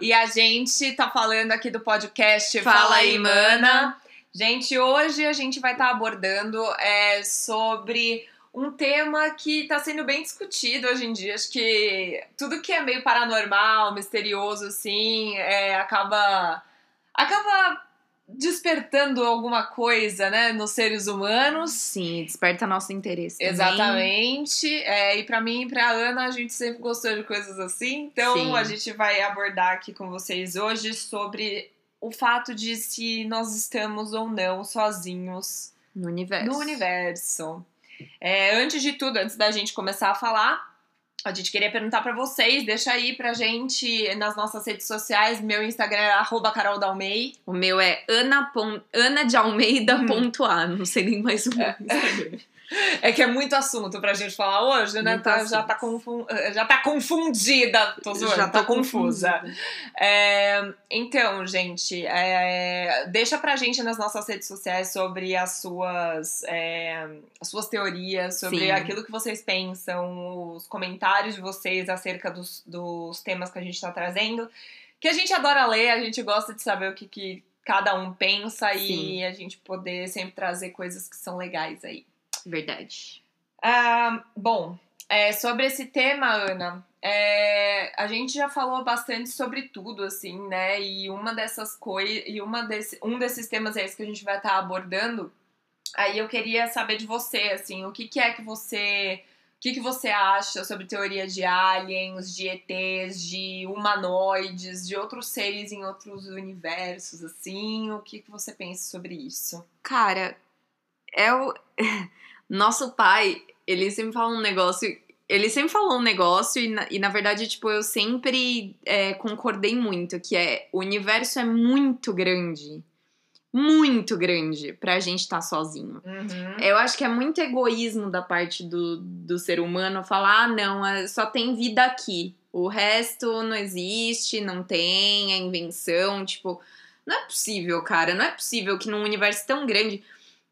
E a gente tá falando aqui do podcast Fala Fala aí, Mana. Gente, hoje a gente vai estar abordando é, sobre um tema que tá sendo bem discutido hoje em dia. Acho que tudo que é meio paranormal, misterioso, assim, é, acaba. acaba despertando alguma coisa, né, nos seres humanos. Sim, desperta nosso interesse. também. Exatamente. É, e pra mim e pra Ana, a gente sempre gostou de coisas assim. Então Sim. a gente vai abordar aqui com vocês hoje sobre o fato de se nós estamos ou não sozinhos No universo. no universo. É, antes de tudo, antes da gente começar a falar, a gente queria perguntar pra vocês, deixa aí pra gente nas nossas redes sociais, meu Instagram é arroba Carol Dalmei. O meu é Ana. Ana de Almeida Hum. ponto A. Não sei nem mais o meu Instagram. É que é muito assunto pra gente falar hoje, né? Tá- já, tá já tá confundida. Tô zoando, Já tá confusa. É, então, gente, é, deixa pra gente nas nossas redes sociais sobre as suas, é, as suas teorias, sobre Sim. aquilo que vocês pensam, os comentários de vocês acerca dos, dos temas que a gente tá trazendo. Que a gente adora ler, a gente gosta de saber o que, que cada um pensa Sim. e a gente poder sempre trazer coisas que são legais aí. Verdade. Ah, bom, é, sobre esse tema, Ana, é, a gente já falou bastante sobre tudo, assim, né? E uma dessas coisas, e uma desse, um desses temas é esse que a gente vai estar abordando. Aí eu queria saber de você, assim, o que, que é que você. O que, que você acha sobre teoria de aliens, de ETs, de humanoides, de outros seres em outros universos, assim? O que, que você pensa sobre isso? Cara, é o. Nosso pai, ele sempre fala um negócio. Ele sempre falou um negócio, e na, e na verdade, tipo, eu sempre é, concordei muito, que é o universo é muito grande. Muito grande pra gente estar sozinho. Uhum. Eu acho que é muito egoísmo da parte do, do ser humano falar, ah, não, é- só tem vida aqui. O resto não existe, não tem, é invenção. Tipo, não é possível, cara. Não é possível que num universo tão grande.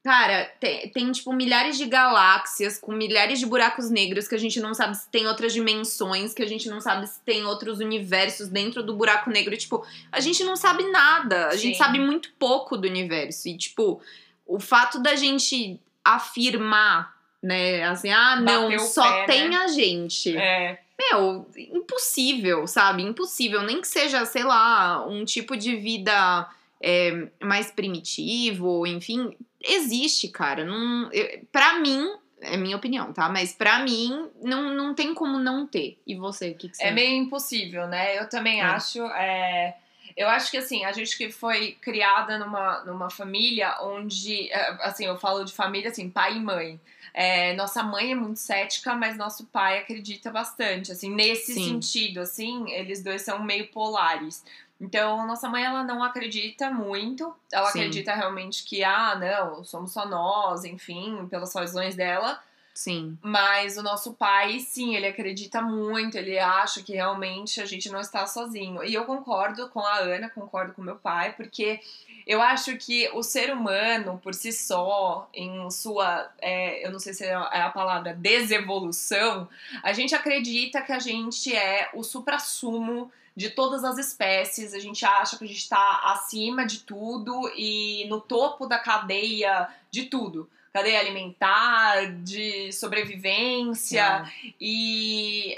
Cara, tem, tem, tipo, milhares de galáxias com milhares de buracos negros que a gente não sabe se tem outras dimensões, que a gente não sabe se tem outros universos dentro do buraco negro. Tipo, a gente não sabe nada. A gente Sim. sabe muito pouco do universo. E, tipo, o fato da gente afirmar, né, assim, ah, não, só pé, tem né? a gente. É. Meu, impossível, sabe? Impossível. Nem que seja, sei lá, um tipo de vida é, mais primitivo, enfim. Existe, cara. Não, eu, pra mim, é minha opinião, tá? Mas pra mim, não, não tem como não ter. E você, o que, que você É meio impossível, né? Eu também É. acho. é, Eu acho que assim, a gente que foi criada numa, numa família onde. é, Assim, eu falo de família assim, pai e mãe. É, nossa mãe é muito cética, mas nosso pai acredita bastante. Assim, nesse Sim. sentido, assim, eles dois são meio polares. Então, nossa mãe, ela não acredita muito. Ela Sim. acredita realmente que, ah, não, somos só nós, enfim, pelas razões dela. Sim. Mas o nosso pai, sim, ele acredita muito, ele acha que realmente a gente não está sozinho. E eu concordo com a Ana, concordo com meu pai, porque eu acho que o ser humano, por si só, em sua, é, eu não sei se é a palavra, desevolução, a gente acredita que a gente é o suprassumo de todas as espécies, a gente acha que a gente está acima de tudo e no topo da cadeia de tudo cadeia alimentar, de sobrevivência É. e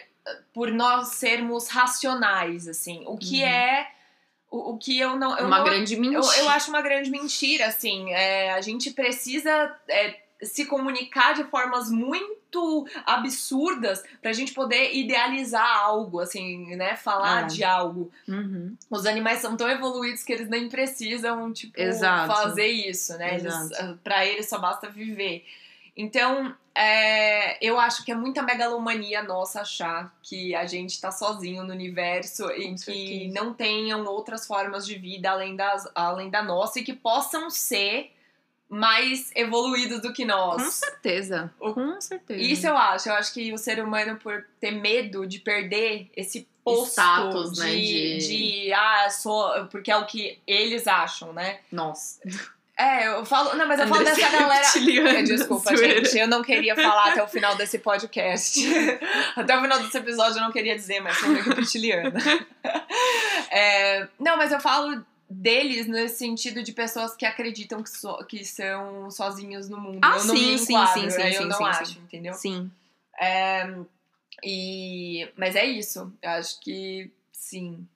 por nós sermos racionais, assim, o que Uhum. é o, o que eu não eu Uma não- grande eu, mentira. eu acho uma grande mentira, assim, é, a gente precisa é, se comunicar de formas muito absurdas pra gente poder idealizar algo, assim, né, falar É. de algo. Uhum. Os animais são tão evoluídos que eles nem precisam, tipo, Exato. fazer isso, né? Eles, pra eles só basta viver. Então, é, eu acho que é muita megalomania nossa achar que a gente tá sozinho no universo e Com que certeza. não tenham outras formas de vida além, das, além da nossa e que possam ser mais evoluídos do que nós. Com certeza. O- Com certeza. Isso eu acho. Eu acho que o ser humano, por ter medo de perder esse posto Status, de, né, de... de- ah, sou. Porque é o que eles acham, né? Nossa. É, eu falo. Não, mas eu falo dessa galera. É, Desculpa, gente. Eu não queria falar até o final desse podcast. até o final desse episódio eu não queria dizer, mas sou meio reptiliana. É, não, mas eu falo deles nesse sentido de pessoas que acreditam que, so- que são sozinhos no mundo. Ah, eu não sim, me sim, sim, sim, eu sim, não sim, acho, sim. entendeu? Sim. É, e, mas é isso. Eu acho que sim.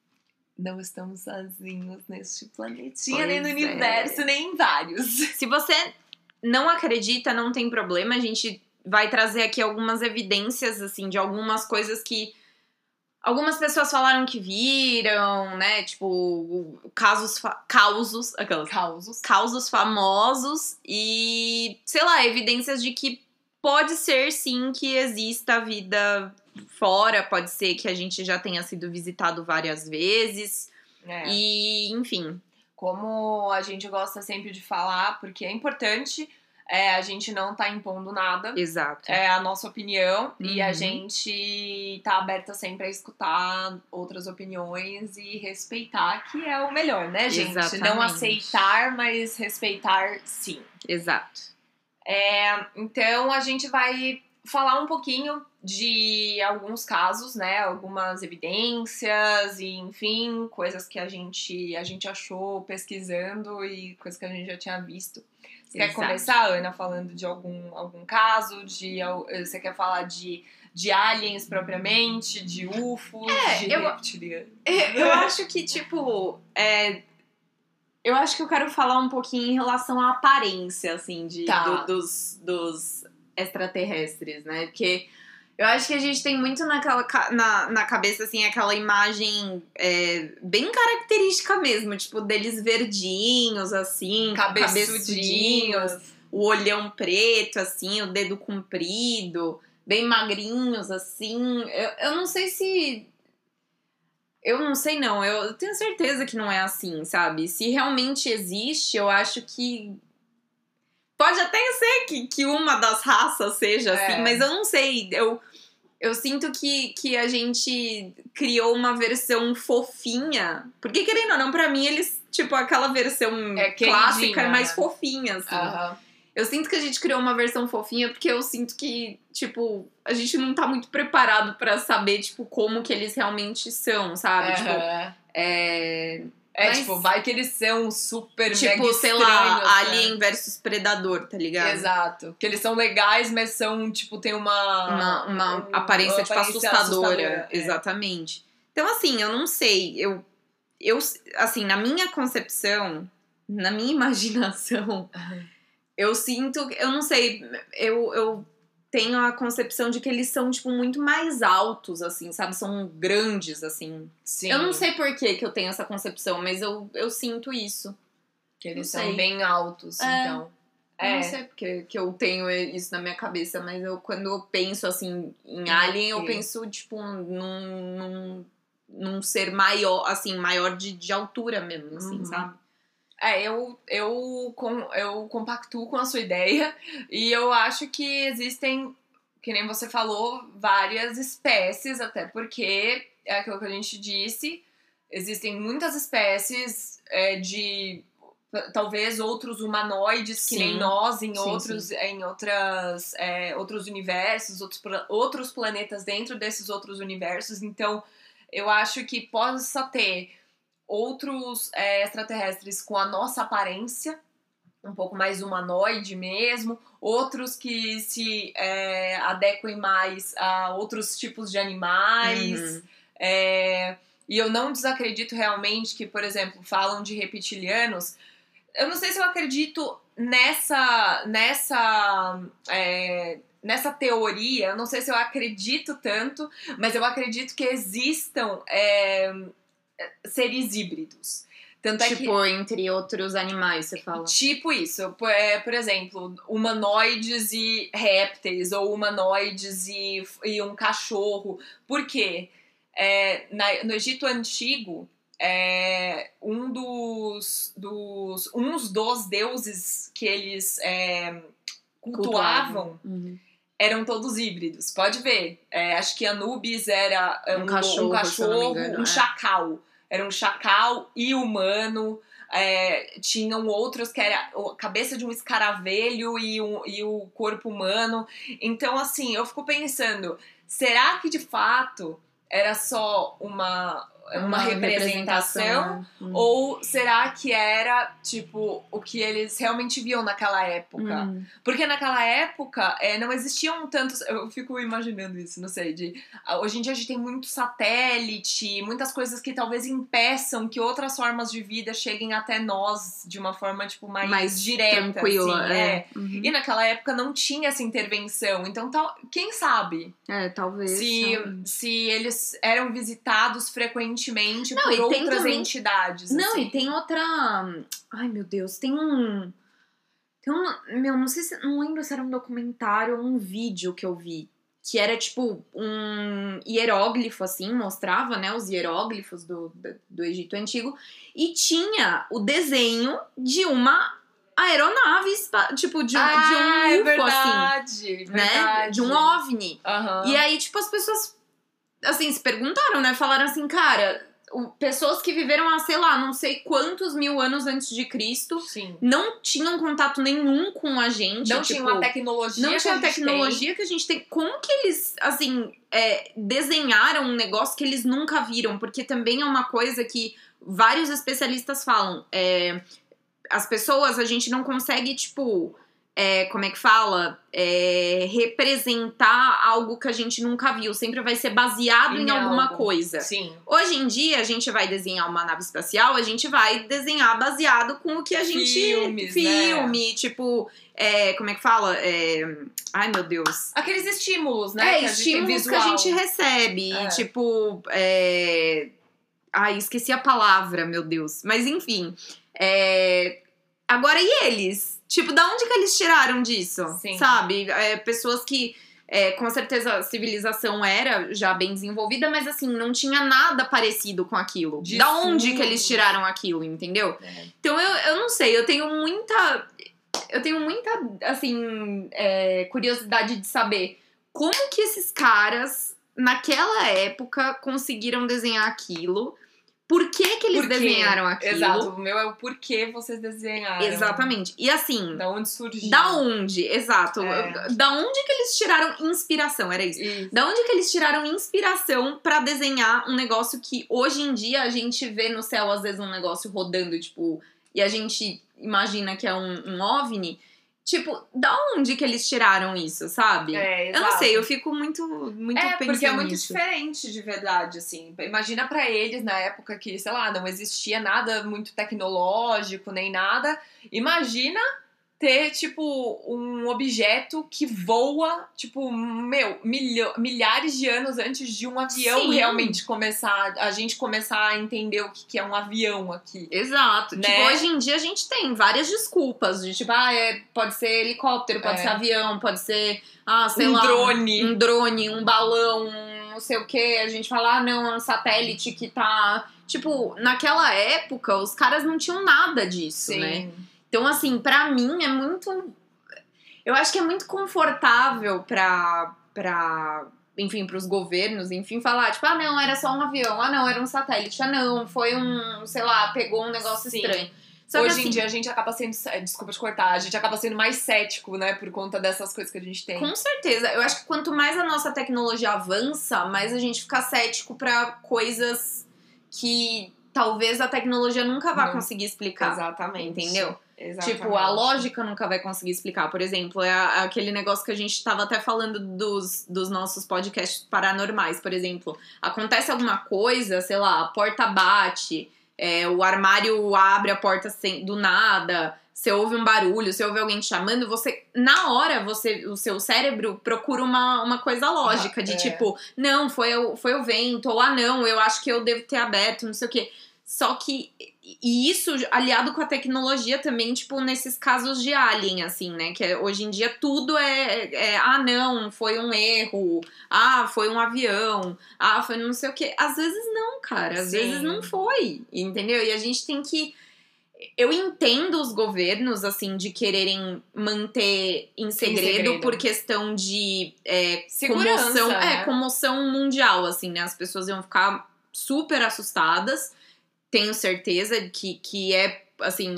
Não estamos sozinhos neste planetinha, nem no Pois é. universo, nem em vários. Se você não acredita, não tem problema. A gente vai trazer aqui algumas evidências, assim, de algumas coisas que algumas pessoas falaram que viram, né? Tipo, casos, causos, aquelas Causos. causos famosos e, sei lá, evidências de que pode ser sim que exista vida fora, pode ser que a gente já tenha sido visitado várias vezes É. e, enfim, Como a gente gosta sempre de falar, porque é importante, é, a gente não tá impondo nada. exato. É a nossa opinião e a Uhum. gente tá aberta sempre a escutar outras opiniões e respeitar, que é o melhor, né, gente? Não Exatamente. aceitar, mas respeitar sim. Exato. É, então a gente vai falar um pouquinho de alguns casos, né? Algumas evidências e, enfim, coisas que a gente, a gente achou pesquisando e coisas que a gente já tinha visto. Você quer Exato. começar, Ana, falando de algum, algum caso? De, al- você quer falar de, de aliens propriamente, de UFOs, É, de eu- reptilianos? Eu acho que, tipo, é, eu acho que eu quero falar um pouquinho em relação à aparência, assim, de, Tá. do- dos, dos extraterrestres, né? Porque eu acho que a gente tem muito naquela, na, na cabeça, assim, aquela imagem é, bem característica mesmo, tipo, deles verdinhos, assim, Cabeçudinhos. o olhão preto, assim, o dedo comprido, bem magrinhos, assim. Eu, eu não sei se. Eu não sei, não. Eu tenho certeza que não é assim, sabe? Se realmente existe, eu acho que. Pode até ser que, que uma das raças seja É. assim, mas eu não sei. Eu, eu sinto que, que a gente criou uma versão fofinha. Porque, querendo ou não, pra mim, eles, tipo, aquela versão É clássica é mais né? fofinha, assim. Aham. Eu sinto que a gente criou uma versão fofinha porque eu sinto que, tipo, a gente não tá muito preparado pra saber, tipo, como que eles realmente são, sabe? Tipo, Aham. é. É, Mas- tipo, vai que eles são super mega Tipo, sei lá, né? Alien versus Predador, tá ligado? Exato. Que eles são legais, mas são, tipo, tem uma... Uma, uma um- aparência, uma tipo, aparência assustadora. é. Exatamente. Então, assim, eu não sei. Eu, eu, assim, na minha concepção, na minha imaginação, eu sinto, eu não sei, eu, eu tenho a concepção de que eles são, tipo, muito mais altos, assim, sabe? São grandes, assim. Sim. Eu não sei por que, que eu tenho essa concepção, mas eu, eu sinto isso. Que eles não são sei. bem altos, É. então. Eu É. não sei porque que eu tenho isso na minha cabeça, mas eu, quando eu penso, assim, em Alien, eu penso, tipo, num, num, num ser maior, assim, maior de, de altura mesmo, assim, Uhum. sabe? É, eu, eu, com, eu compactuo com a sua ideia e eu acho que existem, que nem você falou, várias espécies, até porque é aquilo que a gente disse, existem muitas espécies é, de talvez outros humanoides que nem Sim. nós em Sim, outros em outras é, outros universos outros outros planetas dentro desses outros universos então eu acho que possa ter outros é, extraterrestres com a nossa aparência, um pouco mais humanoide mesmo, outros que se é, adequem mais a outros tipos de animais. Uhum. é, e eu não desacredito realmente que, por exemplo, falam de reptilianos. Eu não sei se eu acredito nessa. nessa. é, nessa teoria, eu não sei se eu acredito tanto, mas eu acredito que existam é, seres híbridos. Tanto é que Tipo, entre outros animais, você fala. Tipo isso, por, é, por exemplo, humanoides e répteis, ou humanoides e, e um cachorro. Por quê? É, na- no Egito Antigo, é, um dos, dos. uns dos deuses que eles é, cultuavam Uhum. Eram todos híbridos. Pode ver. É, acho que Anubis era é, Um um, cachorro, um, cachorro, engano, um é. chacal. Era um chacal e humano. é, tinham outros que era a cabeça de um escaravelho e, um, e o corpo humano. Então, assim, eu fico pensando, será que de fato era só uma, uma, Uma representação? representação. Hum. Ou será que era, tipo, o que eles realmente viam naquela época? Hum. Porque naquela época é, não existiam tantos. Eu fico imaginando isso, não sei. De, hoje em dia a gente tem muito satélite, muitas coisas que talvez impeçam que outras formas de vida cheguem até nós de uma forma, tipo, mais, mais direta. tranquila. assim, é. Uhum. E naquela época não tinha essa intervenção. Então, tal, quem sabe É, talvez. se, se eles eram visitados frequentemente Não, por e tem outras também- entidades. Não, assim. e tem outra. Ai, meu Deus, tem um. Tem um. Meu, não sei se. Não lembro se era um documentário ou um vídeo que eu vi. Que era tipo um hieróglifo, assim, mostrava, né, os hieróglifos do, do, Egito Antigo. E tinha o desenho de uma aeronave, tipo, de, um- ah, de é um UFO, verdade, assim, né? verdade. De um OVNI. Aham. E aí, tipo, as pessoas, assim, se perguntaram, né? Falaram assim, cara, pessoas que viveram há, sei lá, não sei quantos mil anos antes de Cristo, Sim. não tinham contato nenhum com a gente. Não tipo, tinha uma tecnologia. Não tinha a a tecnologia que a gente tem. Como que eles, assim, é, desenharam um negócio que eles nunca viram? Porque também é uma coisa que vários especialistas falam. é, as pessoas, a gente não consegue, tipo. É, como é que fala? É, representar algo que a gente nunca viu. Sempre vai ser baseado em, Em alguma algo. coisa. Sim. Hoje em dia, a gente vai desenhar uma nave espacial, a gente vai desenhar baseado com o que a gente. Filmes, filme, tipo. é, como é que fala? É, ai, meu Deus. Aqueles estímulos, né? É, que estímulos que a gente recebe. É. Tipo. É... Ai, esqueci a palavra, meu Deus. Mas enfim. é, Agora, e eles? Tipo, da onde que eles tiraram disso? Sim. Sabe? É, pessoas que. é, com certeza a civilização era já bem desenvolvida, mas assim, não tinha nada parecido com aquilo. De da onde que eles tiraram aquilo, entendeu? É. Então eu, eu não sei, eu tenho muita. Eu tenho muita, assim, é, curiosidade de saber como que esses caras, naquela época, conseguiram desenhar aquilo. Por que que eles desenharam aquilo? Exato. O meu é o porquê vocês desenharam. Exatamente. E assim, Da onde surgiu. da onde? Exato. É. Da onde que eles tiraram inspiração? Era isso. Isso. Da onde que eles tiraram inspiração pra desenhar um negócio que hoje em dia a gente vê no céu, às vezes, um negócio rodando, tipo, e a gente imagina que é um, um OVNI? Tipo, da onde que eles tiraram isso, sabe? É, eu não sei, eu fico muito, muito É, pensando porque é muito nisso. diferente de verdade, assim. Imagina pra eles na época que, sei lá, não existia nada muito tecnológico nem nada. Imagina ter, tipo, um objeto que voa, tipo, meu, milho- milhares de anos antes de um avião Sim. realmente começar, a gente começar a entender o que que é um avião aqui. Exato. Né? Tipo, hoje em dia a gente tem várias desculpas de tipo, ah, é, pode ser helicóptero, pode É. ser avião, pode ser, ah, sei um lá, drone. um drone, um balão, um não sei o que. A gente fala, ah, não, é um satélite que tá. Tipo, naquela época, os caras não tinham nada disso, Sim. né? Então, assim, pra mim é muito. Eu acho que é muito confortável pra. pra enfim, pros governos, enfim, falar, tipo, ah, não, era só um avião, ah, não, era um satélite, ah, não, foi um, sei lá, pegou um negócio Sim. estranho. Só Hoje assim, em dia a gente acaba sendo. Desculpa te cortar, a gente acaba sendo mais cético, né? Por conta dessas coisas que a gente tem. Com certeza. Eu acho que quanto mais a nossa tecnologia avança, mais a gente fica cético pra coisas que talvez a tecnologia nunca vá Não. conseguir explicar. Exatamente. Entendeu? Exatamente. Tipo, a lógica nunca vai conseguir explicar. Por exemplo, é aquele negócio que a gente tava até falando dos, dos nossos podcasts paranormais, por exemplo. Acontece alguma coisa, sei lá, a porta bate, é, o armário abre a porta sem, do nada, você ouve um barulho, você ouve alguém te chamando, você. Na hora, você, o seu cérebro procura uma, uma coisa lógica, de é. tipo, não, foi o, foi o vento, ou ah, não, eu acho que eu devo ter aberto, não sei o quê. Só que. E isso aliado com a tecnologia também, tipo, nesses casos de alien, assim, né? Que é- hoje em dia tudo é, é, Ah, não, foi um erro. Ah, foi um avião. Ah, foi não sei o quê. Às vezes não, cara. Às Sim. vezes não foi. Entendeu? E a gente tem que. Eu entendo os governos, assim, de quererem manter em segredo, segredo. por questão de é, Segurança, comoção. né? É, comoção mundial, assim, né? As pessoas iam ficar super assustadas tenho certeza que, que é assim,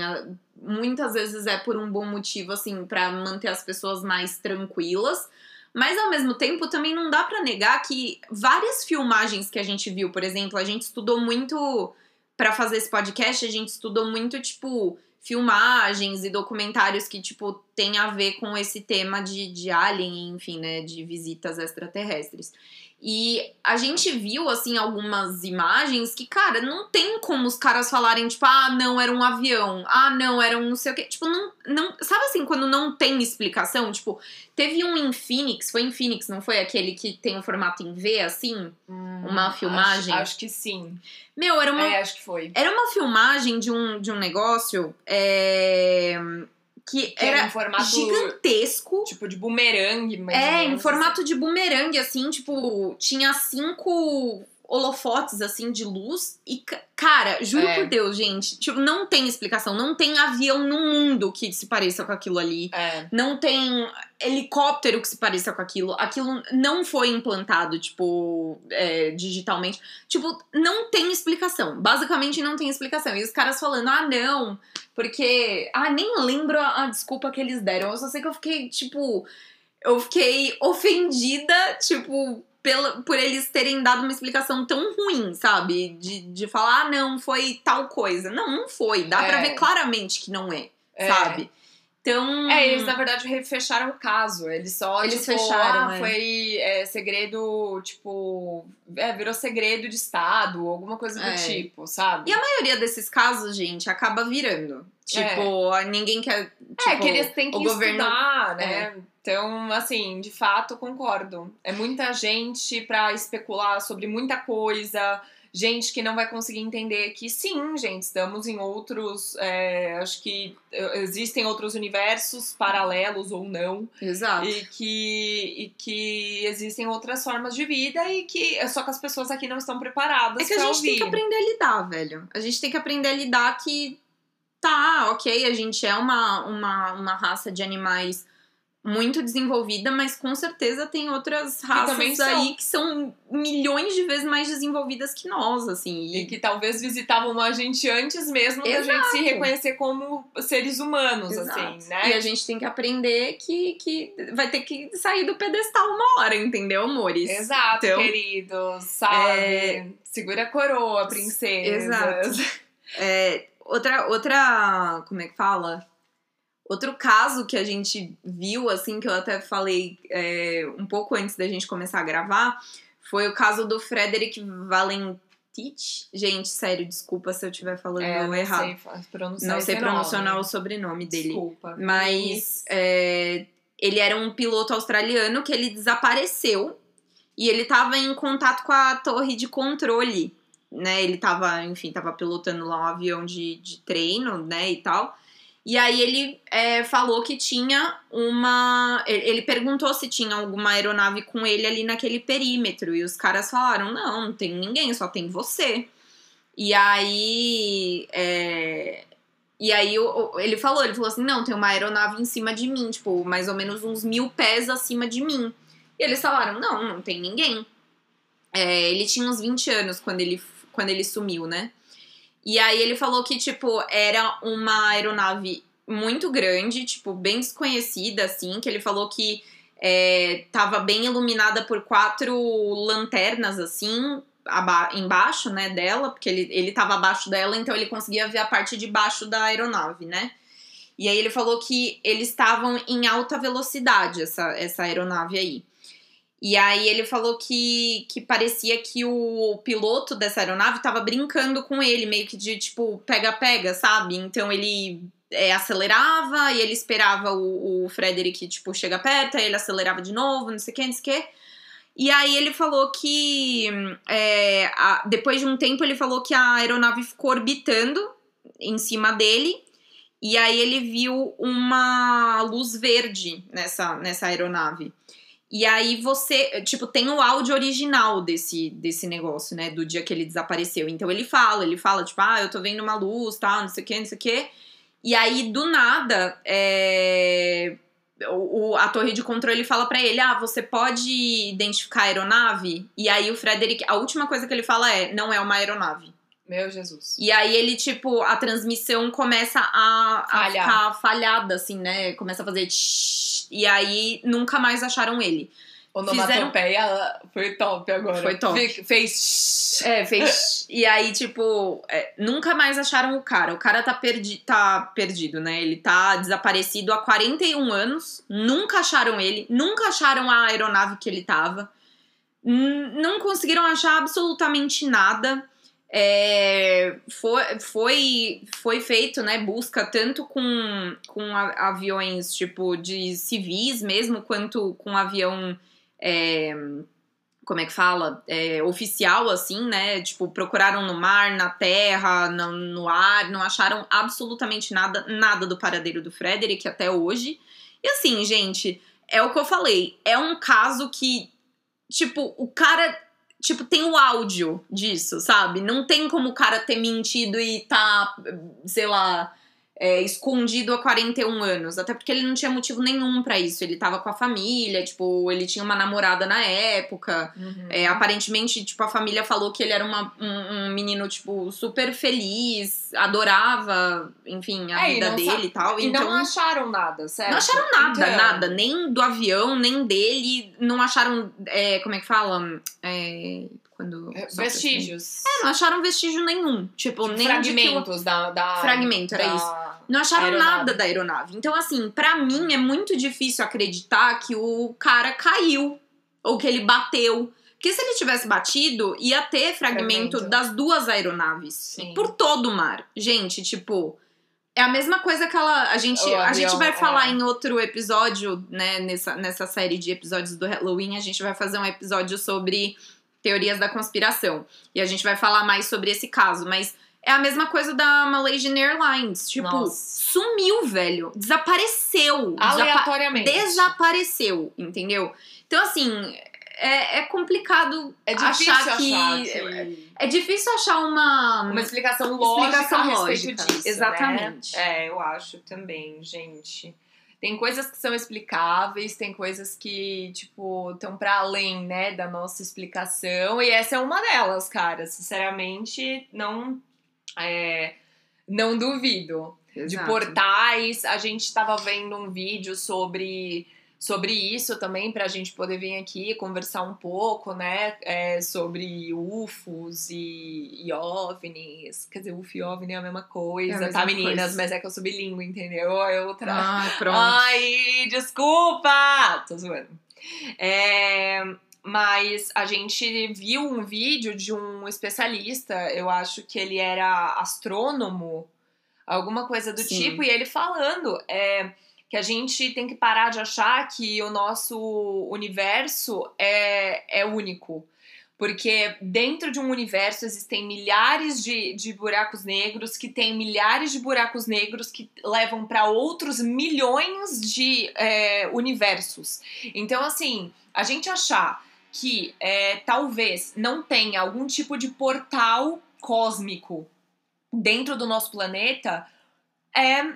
muitas vezes é por um bom motivo, assim, pra manter as pessoas mais tranquilas. Mas ao mesmo tempo também não dá pra negar que várias filmagens que a gente viu, por exemplo, a gente estudou muito Pra fazer esse podcast, a gente estudou muito tipo filmagens e documentários que tipo tem a ver com esse tema de, de alien, enfim, né, de visitas extraterrestres. E a gente viu, assim, algumas imagens que, cara, não tem como os caras falarem, tipo, ah, não, era um avião, ah, não, era um não sei o quê. Tipo, não, não. Sabe assim, quando não tem explicação? Tipo, teve um em Phoenix, foi em Phoenix, não foi aquele que tem o formato em V, assim? Uma filmagem? Acho, acho que sim. Meu, era uma. É, acho que foi. Era uma filmagem de um, de um negócio é, que, Que era era em formato gigantesco. tipo de bumerangue, mais ou É, em formato de bumerangue, assim, tipo, tinha cinco holofotes, assim, de luz. E, ca- cara, juro É. por Deus, gente, tipo, não tem explicação. Não tem avião no mundo que se pareça com aquilo ali. É. Não tem helicóptero que se pareça com aquilo. Aquilo não foi implantado, tipo, é, digitalmente. Tipo, não tem explicação. Basicamente, não tem explicação. E os caras falando, ah, não, porque. Ah, nem lembro a, a desculpa que eles deram. Eu só sei que eu fiquei, tipo. Eu fiquei ofendida, tipo. Pela, por eles terem dado uma explicação tão ruim, sabe? De, de falar, ah, não, foi tal coisa. Não, não foi. Dá pra É. ver claramente que não é, É. sabe? Então. É, eles na verdade fecharam o caso. Eles só, Eles tipo, fecharam, ah, é. foi é, segredo, tipo, é, virou segredo de Estado, alguma coisa do É. tipo, sabe? E a maioria desses casos, gente, acaba virando. Tipo, ninguém quer. Tipo, é, que eles têm que governo- É. estudar, né? Então, assim, de fato, concordo. É muita gente pra especular sobre muita coisa, gente que não vai conseguir entender que sim, gente, estamos em outros. é, acho que é, existem outros universos paralelos ou não. Exato. E que, e que existem outras formas de vida e que só que as pessoas aqui não estão preparadas É que a gente ouvir. tem que aprender a lidar, velho. A gente tem que aprender a lidar que tá, ok, a gente é uma, uma, uma raça de animais muito desenvolvida, mas com certeza tem outras raças aí que são milhões de vezes mais desenvolvidas que nós, assim. E E, que talvez visitavam a gente antes mesmo da gente se reconhecer como seres humanos, Exato. assim, né? E a gente tem que aprender que, que vai ter que sair do pedestal uma hora, entendeu, amores? Exato, Então, queridos, sabe? é- Segura a coroa, princesa. Exato. É, outra, outra. Como é que fala? Outro caso que a gente viu, assim, que eu até falei é, um pouco antes da gente começar a gravar, foi o caso do Frederick Valentich. Gente, sério, desculpa se eu estiver falando É, não errado. sei pronunciar não sei pronunciar nome. o sobrenome dele. Desculpa. Mas é, ele era um piloto australiano que ele desapareceu e ele tava em contato com a torre de controle, né? Ele tava, enfim, tava pilotando lá um avião de, de treino, né, e tal. E aí ele é, falou que tinha uma. Ele perguntou se tinha alguma aeronave com ele ali naquele perímetro. E os caras falaram: não, não tem ninguém, só tem você. E aí. é, e aí ele falou, ele falou assim, não, tem uma aeronave em cima de mim, tipo, mais ou menos uns mil pés acima de mim. E eles falaram, não, não tem ninguém. É, ele tinha uns 20 anos quando ele, quando ele sumiu, né? E aí ele falou que, tipo, era uma aeronave muito grande, tipo, bem desconhecida, assim, que ele falou que é, tava bem iluminada por quatro lanternas, assim, embaixo, né, dela, porque ele, ele tava abaixo dela, então ele conseguia ver a parte de baixo da aeronave, né? E aí ele falou que eles estavam em alta velocidade, essa, essa aeronave aí. E aí ele falou que, que parecia que o piloto dessa aeronave tava brincando com ele, meio que de tipo, pega-pega, sabe? Então ele é, acelerava e ele esperava o, o Frederick, tipo, chegar perto, aí ele acelerava de novo, não sei o que, não sei o que. E aí ele falou que é, a- depois de um tempo ele falou que a aeronave ficou orbitando em cima dele. E aí ele viu uma luz verde nessa, nessa aeronave. E aí você, tipo, tem o áudio original desse, desse negócio, né? Do dia que ele desapareceu. Então ele fala, ele fala, tipo, ah, eu tô vendo uma luz, tal, não sei o que, não sei o que. E aí, do nada, é, o, a torre de controle fala pra ele: Ah, você pode identificar a aeronave? E aí o Frederick, a última coisa que ele fala é: não é uma aeronave. Meu Jesus. E aí ele, tipo, a transmissão começa a, a Falhar. ficar falhada, assim, né? Começa a fazer tsh, e aí nunca mais acharam ele. Onomatopeia foi top agora. Foi top. Fe- Fez. É, fez. e aí, tipo, é, nunca mais acharam o cara. O cara tá, perdi tá perdido, né? Ele tá desaparecido há 41 anos. Nunca acharam ele. Nunca acharam a aeronave que ele tava. N- Não conseguiram achar absolutamente nada. É, foi, foi, foi feito, né, busca tanto com, com aviões, tipo, de civis mesmo, quanto com avião, é, como é que fala? É, oficial, assim, né, tipo, procuraram no mar, na terra, no, no ar, não acharam absolutamente nada, nada do paradeiro do Frederick até hoje. E assim, gente, é o que eu falei, é um caso que, tipo, o cara tipo, tem o áudio disso, sabe? Não tem como o cara ter mentido e tá, sei lá, é, escondido há 41 anos. Até porque ele não tinha motivo nenhum pra isso. Ele tava com a família, tipo, ele tinha uma namorada na época. Uhum. É, aparentemente, tipo, a família falou que ele era uma- um, um menino, tipo, super feliz, adorava, enfim, a É, vida dele e tal. E então, não acharam nada, certo? não acharam nada, Então, nada. Nem do avião, nem dele. Não acharam. é, como é que fala? É, quando. é, Vestígios. É, não acharam vestígio nenhum. Tipo, nem de que fragmentos da, da. Fragmento, era da- isso. Não acharam aeronave. nada da aeronave. Então, assim, pra mim é muito difícil acreditar que o cara caiu ou que ele bateu. Porque se ele tivesse batido, ia ter fragmento, Fragmento. das duas aeronaves. Sim. Por todo o mar. Gente, tipo. É a mesma coisa que ela. A gente, O a avião, gente vai é. falar em outro episódio, né? Nessa, nessa série de episódios do Halloween, a gente vai fazer um episódio sobre teorias da conspiração. E a gente vai falar mais sobre esse caso. Mas é a mesma coisa da Malaysian Airlines. Tipo, Nossa. sumiu, velho. Desapareceu. Desapa- Aleatoriamente. desapareceu, entendeu? Então, assim, é, é complicado É difícil achar que. achar que- É difícil achar uma. Uma explicação lógica Explicação a respeito lógica, disso. exatamente. Né? É, eu acho também, gente. Tem coisas que são explicáveis, tem coisas que, tipo, estão para além, né, da nossa explicação. E essa é uma delas, cara. Sinceramente, não. É, não duvido. de Exato. portais. A gente tava vendo um vídeo sobre, sobre isso também, pra gente poder vir aqui conversar um pouco, né? é, sobre UFOs e, e OVNIs. Quer dizer, UFO e OVNI é a mesma coisa, É a mesma tá, meninas? coisa. Mas é que eu sou bilíngue, entendeu? É outra. Ai, pronto. Ai, desculpa! Tô zoando. É, mas a gente viu um vídeo de um especialista, eu acho que ele era astrônomo, alguma coisa do Sim. tipo, e ele falando é, que a gente tem que parar de achar que o nosso universo é, é único. Porque dentro de um universo existem milhares de, de buracos negros que tem milhares de buracos negros que levam para outros milhões de é, universos. Então, assim, a gente achar que é, talvez não tenha algum tipo de portal cósmico dentro do nosso planeta é,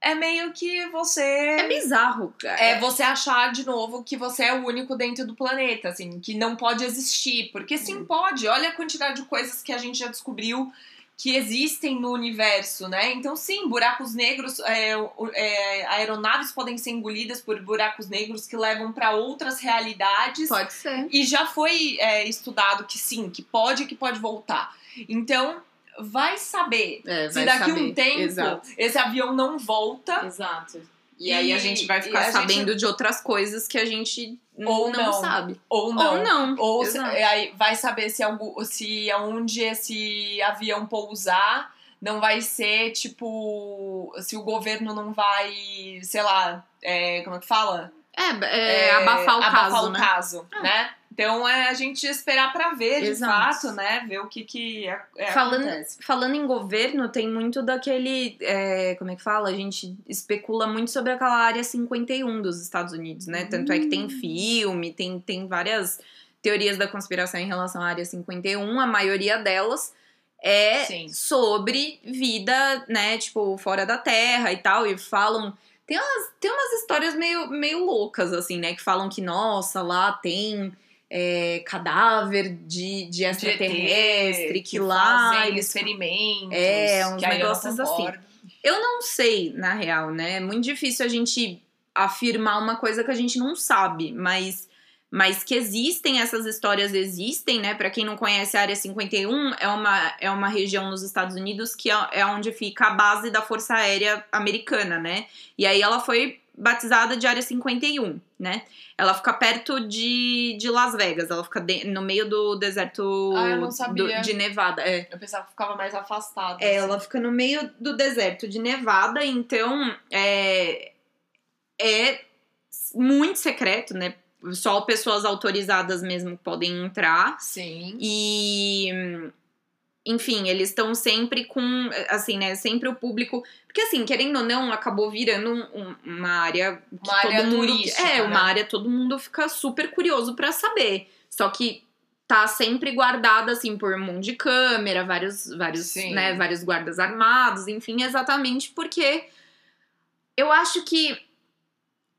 é meio que você. É bizarro, cara. É você achar de novo que você é o único dentro do planeta, assim, que não pode existir. Porque sim, pode. Olha a quantidade de coisas que a gente já descobriu que existem no universo, né? Então, sim, buracos negros, é, é, aeronaves podem ser engolidas por buracos negros que levam para outras realidades. Pode ser. E já foi é, estudado que sim, que pode, que pode voltar. Então, vai saber É, se vai daqui saber. um tempo Exato. esse avião não volta. Exato. E, E- aí a gente vai ficar a gente- sabendo de outras coisas que a gente Ou não, não. sabe. Ou não. Ou não. Ou se- Exato. aí vai saber se, algum, se aonde esse avião pousar não vai ser tipo. Se o governo não vai, sei lá, é, como é que fala? É, é, abafar o abafar caso, o né? caso, né? Então é a gente esperar pra ver, de Exato. fato, né? Ver o que que é, é, Falando, acontece. falando em governo, tem muito daquele. é, como é que fala? A gente especula muito sobre aquela área 51 dos Estados Unidos, né? Tanto é que tem filme, tem, tem várias teorias da conspiração em relação à área 51. A maioria delas é Sim. sobre vida, né? Tipo, fora da Terra e tal. E falam. Tem umas, tem umas histórias meio, meio loucas, assim, né? Que falam que, nossa, lá tem é, cadáver de, de extraterrestre, que, que lá eles. experimentos. É, uns aí eu negócios assim. Eu não sei, na real, né? É muito difícil a gente afirmar uma coisa que a gente não sabe, mas. Mas que existem, essas histórias existem, né? Pra quem não conhece, a Área 51 é uma, é uma região nos Estados Unidos que é, é onde fica a base da Força Aérea Americana, né? E aí ela foi batizada de Área 51, né? Ela fica perto de, de Las Vegas, ela fica de- no meio do deserto Ah, eu não do- de Nevada. É. Eu pensava que ficava mais afastado. É, assim. ela fica no meio do deserto de Nevada, então é, é muito secreto, né? Só pessoas autorizadas mesmo podem entrar. Sim. E, enfim, eles estão sempre com, assim, né? Sempre o público. Porque, assim, querendo ou não, acabou virando um- um- uma área que Uma área todo mundo. turística, é, uma né? área todo mundo fica super curioso pra saber. Só que tá sempre guardada, assim, por um monte de câmera, vários, vários, Sim. né, vários guardas armados, enfim, exatamente porque eu acho que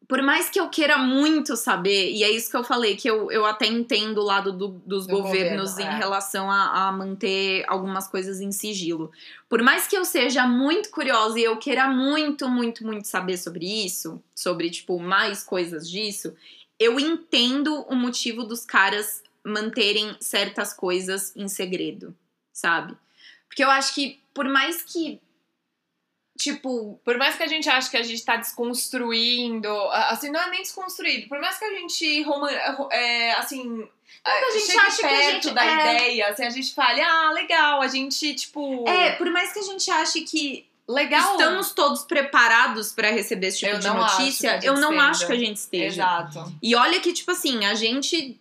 por mais que eu queira muito saber, e é isso que eu falei, que eu, eu até entendo o lado do- dos Do governos governo, em é. relação a, a manter algumas coisas em sigilo. Por mais que eu seja muito curiosa e eu queira muito, muito, muito saber sobre isso, sobre, tipo, mais coisas disso, eu entendo o motivo dos caras manterem certas coisas em segredo, sabe? Porque eu acho que, por mais que. Tipo, Por mais que a gente ache que a gente tá desconstruindo, assim, não é nem desconstruído, por mais que a gente, roman- é, assim, a gente chegue acha que a perto gente- da é. ideia, assim, a gente fale, ah, legal, a gente, tipo, é, por mais que a gente ache que legal. estamos todos preparados pra receber esse tipo Eu de notícia, gente eu não acho que a gente esteja. Exato. E olha que, tipo assim, a gente.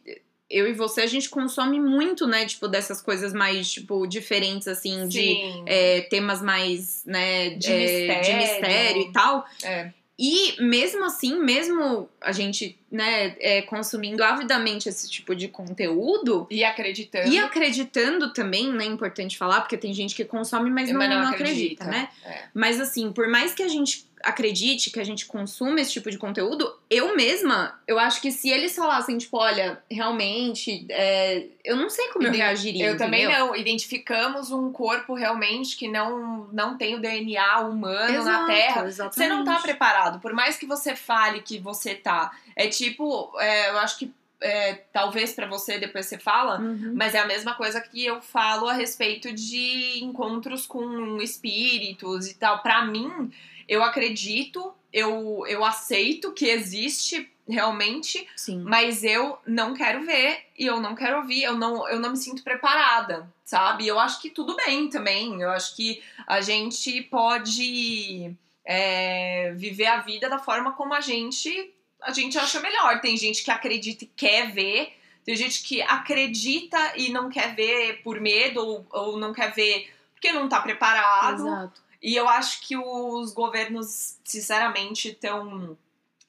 Eu e você, a gente consome muito, né? Tipo, dessas coisas mais, tipo, diferentes, assim, de Sim. é, temas mais, né? De é, mistério. de mistério e tal. É. E mesmo assim, mesmo a gente, né, é, consumindo avidamente esse tipo de conteúdo. E acreditando. E acreditando também, né? É importante falar, porque tem gente que consome, mas não, mas não acredita, né? É. Mas assim, por mais que a gente acredite, que a gente consuma esse tipo de conteúdo, eu mesma, eu acho que se eles falassem, tipo, olha, realmente, é, eu não sei como eu Iden- reagiria. Eu também entendeu? não. Identificamos um corpo realmente que não, não tem o DNA humano Exato, na Terra. Exatamente. Você não tá preparado. Por mais que você fale que você tá. É tipo, é, eu acho que é, talvez pra você depois você fala, Uhum. mas é a mesma coisa que eu falo a respeito de encontros com espíritos e tal. Pra mim, eu acredito, eu, eu aceito que existe realmente, Sim. mas eu não quero ver e eu não quero ouvir, eu não, eu não me sinto preparada, sabe? Eu acho que tudo bem também. Eu acho que a gente pode é, viver a vida da forma como a gente a gente acha melhor. Tem gente que acredita e quer ver, tem gente que acredita e não quer ver por medo ou, ou não quer ver porque não tá preparado. Exato. E eu acho que os governos, sinceramente, estão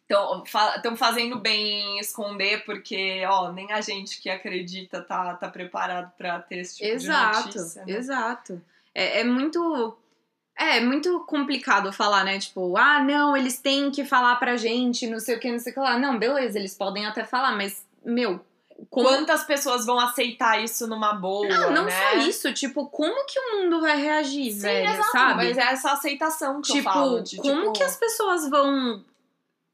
estão fa tão fazendo bem em esconder, porque, ó, nem a gente que acredita tá, tá preparado pra ter esse tipo Exato, de notícia. né? exato. É, é muito. É muito complicado falar, né? Tipo, ah, não, eles têm que falar pra gente, não sei o que, não sei o que lá. Não, beleza, eles podem até falar, mas, meu, como. Quantas pessoas vão aceitar isso numa boa, Não, não né? só isso, tipo, como que o mundo vai reagir, Sim, velho, exato, sabe? mas é essa aceitação que eu tipo, falo. De, como tipo, que as pessoas vão.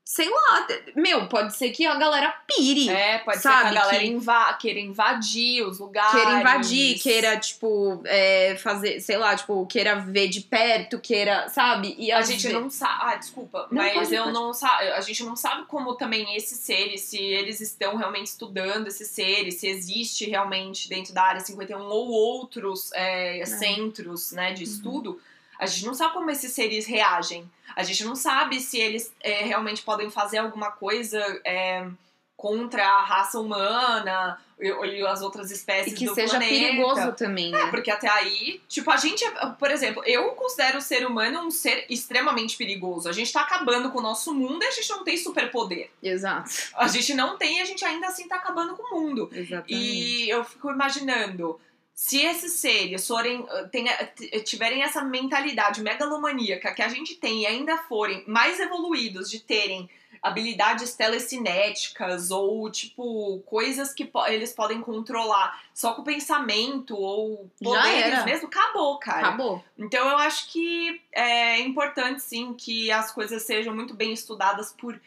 Sei lá, meu, pode ser que a galera pire. É, pode sabe, ser que a galera que- inva queira invadir os lugares. Queira invadir, queira, tipo, é, fazer, sei lá, tipo, queira ver de perto, queira, sabe? E A gente não sabe. Ah, desculpa. Não, mas pode, eu pode. não sabe. A gente não sabe como também esses seres, se eles estão realmente estudando esses seres, se existe realmente dentro da área 51 ou outros é, centros né, Uhum. de estudo. A gente não sabe como esses seres reagem. A gente não sabe se eles é, realmente podem fazer alguma coisa é, contra a raça humana e, e as outras E espécies que do seja planeta. perigoso também, né? É, porque até aí, tipo, a gente, é- por exemplo, eu considero o ser humano um ser extremamente perigoso. A gente tá acabando com o nosso mundo e a gente não tem superpoder. Exato. A gente não tem e a gente ainda assim tá acabando com o mundo. Exatamente. E eu fico imaginando, se esses seres forem, eh, tenha- t- tiverem essa mentalidade megalomaníaca que a gente tem e ainda forem mais evoluídos de terem habilidades telecinéticas ou, tipo, coisas que po eles podem controlar só com o pensamento ou poderes mesmo, acabou, cara. Acabou. Então eu acho que é importante, sim, que as coisas sejam muito bem estudadas por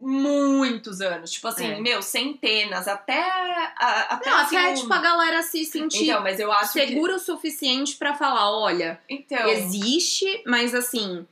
muitos anos. Tipo assim, é. meu, centenas, até. A, até, Não, assim, até tipo, a galera se sentir então, mas eu acho segura que... o suficiente para falar: olha, então... existe, mas assim,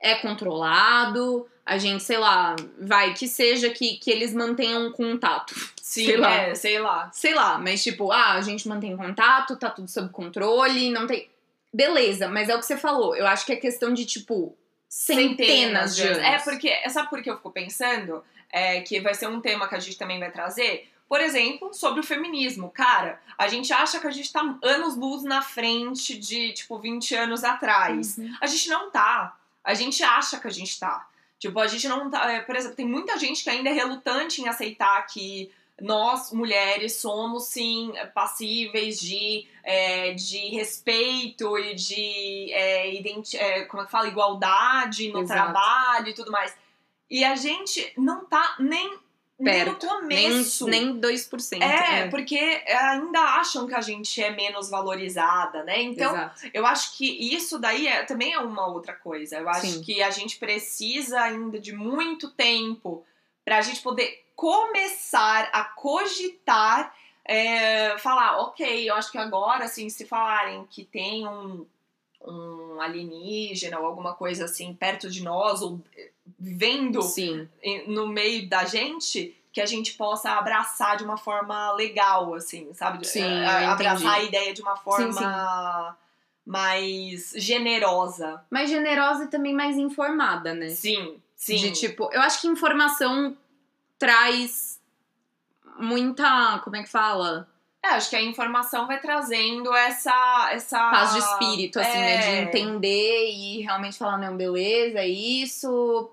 é controlado. A gente, sei lá, vai que seja que, que eles mantenham contato. Sim, sei lá. É, sei lá. Sei lá, mas tipo, ah, a gente mantém contato, tá tudo sob controle, não tem. Beleza, mas é o que você falou. Eu acho que é questão de, tipo, centenas, centenas de anos. É, porque. Sabe por que eu fico pensando? É, que vai ser um tema que a gente também vai trazer. Por exemplo, sobre o feminismo. Cara, a gente acha que a gente tá anos-luz na frente de, tipo, 20 anos atrás. Uhum. A gente não tá. A gente acha que a gente tá. Tipo, a gente não tá. É, por exemplo, tem muita gente que ainda é relutante em aceitar que nós, mulheres, somos sim passíveis de, é, de respeito e de é, identi é, como é que fala? igualdade no Exato. trabalho e tudo mais. E a gente não tá nem, nem no começo. Nem, nem 2%. É, é, porque ainda acham que a gente é menos valorizada, né? Então, Exato. eu acho que isso daí é, também é uma outra coisa. Eu acho sim. que a gente precisa ainda de muito tempo pra gente poder começar a cogitar, é, falar, ok, eu acho que agora, assim, se falarem que tem um, um alienígena ou alguma coisa assim perto de nós, ou vendo Sim. no meio da gente, que a gente possa abraçar de uma forma legal, assim, sabe? Sim, abraçar a ideia de uma forma. Sim, sim. Mais generosa. Mais generosa e também mais informada, né? Sim, sim. De tipo, eu acho que informação traz muita. Como é que fala? É, acho que a informação vai trazendo essa. essa Paz de espírito, assim, é... né? De é. entender e realmente falar, não, beleza, é isso.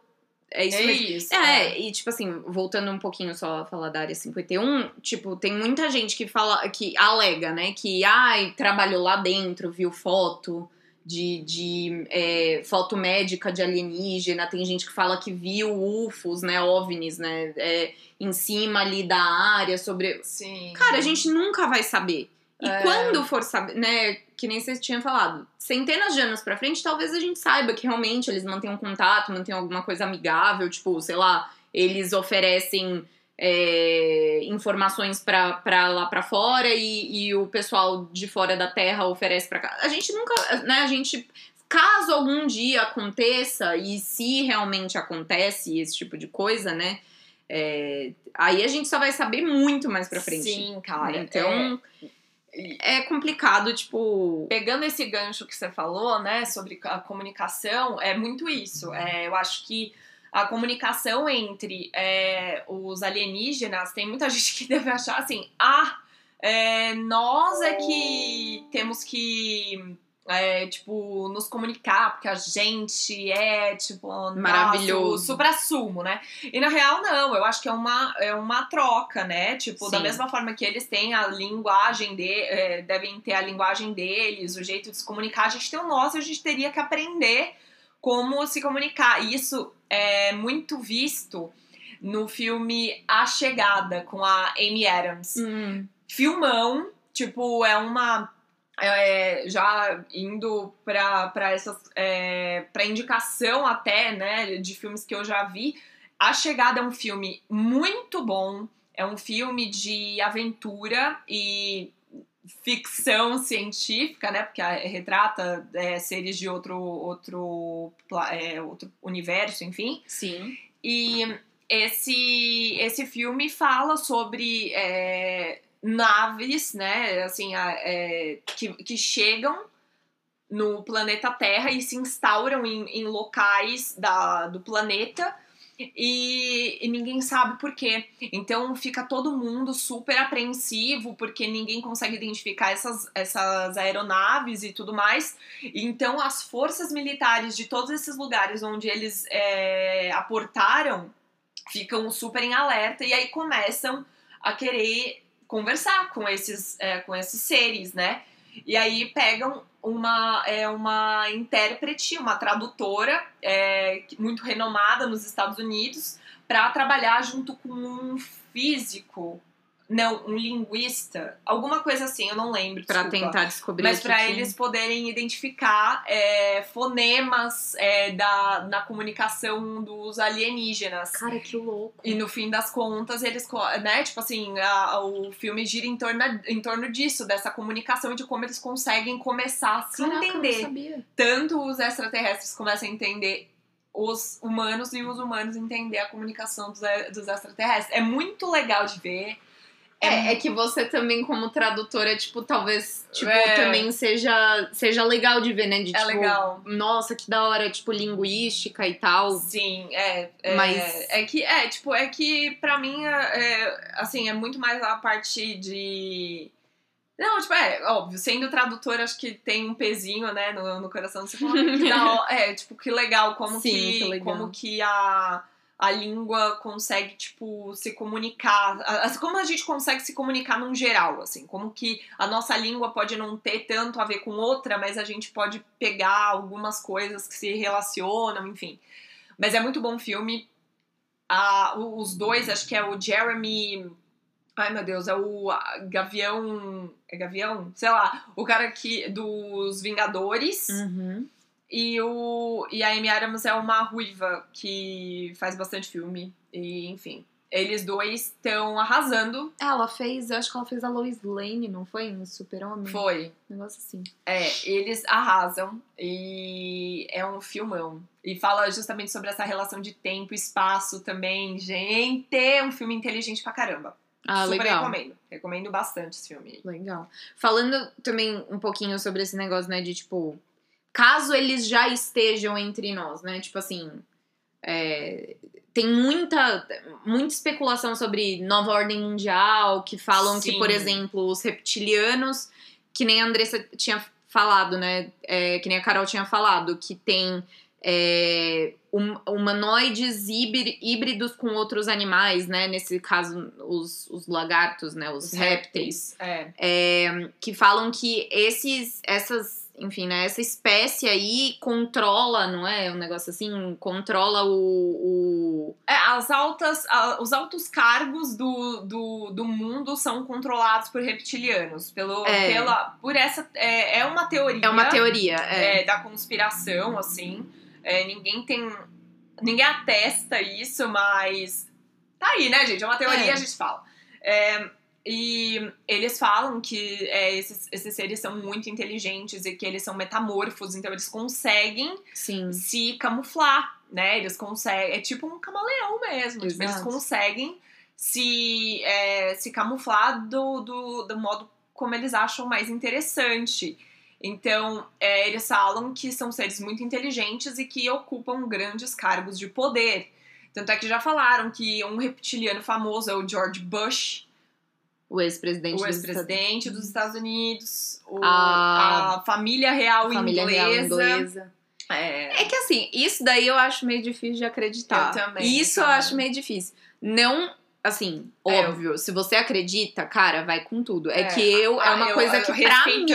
É isso é. Isso, é, é, e tipo assim, voltando um pouquinho só a falar da área 51, tipo, tem muita gente que fala, que alega, né, que, ai, trabalhou lá dentro, viu foto, de, de é, foto médica de alienígena, tem gente que fala que viu UFOs, né, OVNIs, né, é, em cima ali da área, sobre... Sim. Cara, a gente nunca vai saber. E é. quando for saber, né, que nem você tinha falado, centenas de anos pra frente, talvez a gente saiba que realmente eles mantêm um contato, mantêm alguma coisa amigável, tipo, sei lá, eles oferecem é, informações para lá para fora e, e, o pessoal de fora da Terra oferece para cá. A gente nunca, né? A gente, caso algum dia aconteça e se realmente acontece esse tipo de coisa, né? É, aí a gente só vai saber muito mais para frente. Sim, cara. Então é... é complicado, tipo. Pegando esse gancho que você falou, né, sobre a comunicação, é muito isso. É, eu acho que a comunicação entre é, os alienígenas, tem muita gente que deve achar assim, ah, é, nós é que temos que é, tipo, nos comunicar, porque a gente é, tipo, maravilhoso, supra-sumo, né? E na real, não, eu acho que é uma, é uma troca, né? Tipo, Sim. da mesma forma que eles têm a linguagem de, é, devem ter a linguagem deles, o jeito de se comunicar, a gente tem o nosso, a gente teria que aprender como se comunicar. E isso é muito visto no filme A Chegada, com a Amy Adams. Hum. Filmão, tipo, é uma. É, já indo pra essas. É, pra indicação até, né, de filmes que eu já vi. A Chegada é um filme muito bom. É um filme de aventura e ficção científica, né? Porque retrata é, seres de outro, outro, é, outro universo, enfim. Sim. E esse, esse filme fala sobre é, naves, né? Assim, é, que, que chegam no planeta Terra e se instauram em, em locais da, do planeta e, e, ninguém sabe por quê. Então fica todo mundo super apreensivo porque ninguém consegue identificar essas, essas aeronaves e tudo mais. Então as forças militares de todos esses lugares onde eles é, aportaram ficam super em alerta e aí começam a querer conversar com esses, é, com esses seres, né? E aí pegam uma, é, uma intérprete, uma tradutora é, muito renomada nos Estados Unidos, pra trabalhar junto com um físico. Não, um linguista. Alguma coisa assim, eu não lembro. Pra desculpa. tentar descobrir Mas para eles poderem identificar é, fonemas é, da, na comunicação dos alienígenas. Cara, que louco. E no fim das contas, eles, né, tipo assim, a- o filme gira em torno, em torno disso, dessa comunicação e de como eles conseguem começar a se Caraca, eu não entender. sabia. Tanto os extraterrestres começam a entender os humanos e os humanos entender a comunicação dos, dos extraterrestres. É muito legal de ver. É, é que você também, como tradutora, tipo, talvez, tipo, É. também seja, seja legal de ver, né? De, É tipo, legal. Nossa, que da hora, tipo, linguística e tal. Sim, é. é Mas- É que, é, tipo, é que pra mim, é, assim, é muito mais a parte de. Não, tipo, é, óbvio, sendo tradutora, acho que tem um pezinho, né, no, no coração. Você fala, que da é, tipo, que legal, como Sim, que, que legal. como que a, a língua consegue, tipo, se comunicar. Como a gente consegue se comunicar num geral, assim. Como que a nossa língua pode não ter tanto a ver com outra, mas a gente pode pegar algumas coisas que se relacionam, enfim. Mas é muito bom filme. Ah, os dois, acho que é o Jeremy. Ai meu Deus, é o Gavião. É Gavião? Sei lá. O cara que. Dos Vingadores. Uhum. E, o, e a Amy Adams é uma ruiva que faz bastante filme. E, enfim. Eles dois estão arrasando. Ela fez, eu acho que ela fez a Lois Lane, não foi? Em Super-Homem? Foi. Um negócio assim. É, eles arrasam. E é um filmão. E fala justamente sobre essa relação de tempo e espaço também. Gente, é um filme inteligente pra caramba. Ah, Super legal. recomendo. Recomendo bastante esse filme. Legal. Falando também um pouquinho sobre esse negócio, né, de tipo, caso eles já estejam entre nós, né, tipo assim, é, tem muita, muita especulação sobre nova ordem mundial, que falam que, Sim. por exemplo, os reptilianos, que nem a Andressa tinha falado, né, é, que nem a Carol tinha falado, que tem é, hum- humanoides híbri- híbridos com outros animais, né, nesse caso, os, os lagartos, né, os, Os répteis É. é, que falam que esses, essas, enfim, né, essa espécie aí controla, não é? Um negócio assim, controla o. o... É, as altas, a- os altos cargos do, do, do mundo são controlados por reptilianos. Pelo, É. pela, por essa. É, é uma teoria. É uma teoria, é. é, da conspiração, assim. É, ninguém tem. Ninguém atesta isso, mas. Tá aí, né, gente? É uma teoria, É. a gente fala. É, e eles falam que é, esses, esses seres são muito inteligentes e que eles são metamorfos, então eles conseguem Sim. se camuflar, né? Eles conseguem. É tipo um camaleão mesmo. Tipo, eles conseguem se, é, se camuflar do, do, do modo como eles acham mais interessante. Então, é, eles falam que são seres muito inteligentes e que ocupam grandes cargos de poder. Tanto é que já falaram que um reptiliano famoso é o George Bush, O ex-presidente o dos ex-presidente Estados- dos Estados Unidos, o- A- a família real família inglesa. real inglesa. É, É que assim, isso daí eu acho meio difícil de acreditar. Eu também, Isso eu acho meio difícil. Não, assim, É, óbvio, se você acredita, cara, vai com tudo. É, É. que eu, é Ah, uma eu- coisa eu- que pra mim,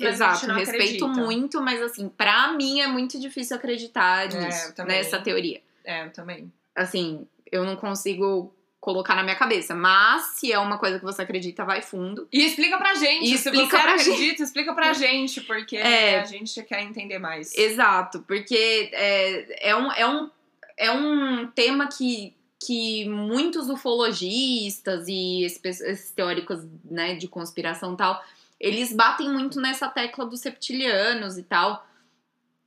exato, respeito acredita. muito, mas assim, pra mim é muito difícil acreditar nisso, eu também. nessa teoria. é, eu também. Assim, eu não consigo colocar na minha cabeça, mas se é uma coisa que você acredita, vai fundo. E explica pra gente. E se explica você pra acredita, explica pra gente, porque É. a gente quer entender mais. Exato, porque é, é, um, é, um, é um tema que, que muitos ufologistas e esses teóricos né, de conspiração e tal, eles batem muito nessa tecla dos reptilianos e tal.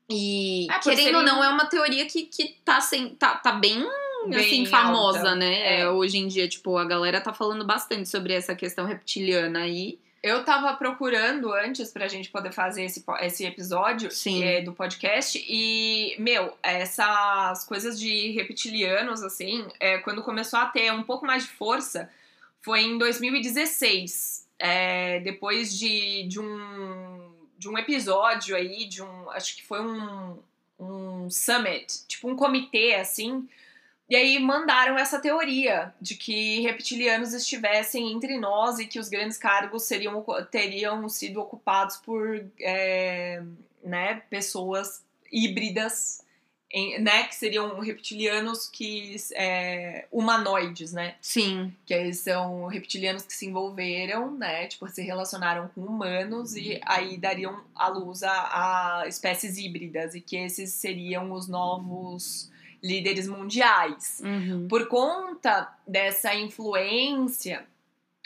E, É, querendo serem- ou não, é uma teoria que, que tá, sem, tá, tá bem, Bem assim, famosa, alta. né? É. Hoje em dia, tipo, a galera tá falando bastante sobre essa questão reptiliana aí. Eu tava procurando antes pra gente poder fazer esse, esse episódio é, do podcast e, meu, essas coisas de reptilianos, assim, é, quando começou a ter um pouco mais de força, foi em 2016. é, depois de, de, um, de um episódio aí, de um. Acho que foi um, um summit, tipo um comitê, assim. E aí mandaram essa teoria de que reptilianos estivessem entre nós e que os grandes cargos seriam, teriam sido ocupados por é, né, pessoas híbridas em- né, que seriam reptilianos que é, humanoides, né? Sim. Que eles são reptilianos que se envolveram, né? Tipo, se relacionaram com humanos e aí dariam à luz a, a espécies híbridas e que esses seriam os novos líderes mundiais. Uhum. Por conta dessa influência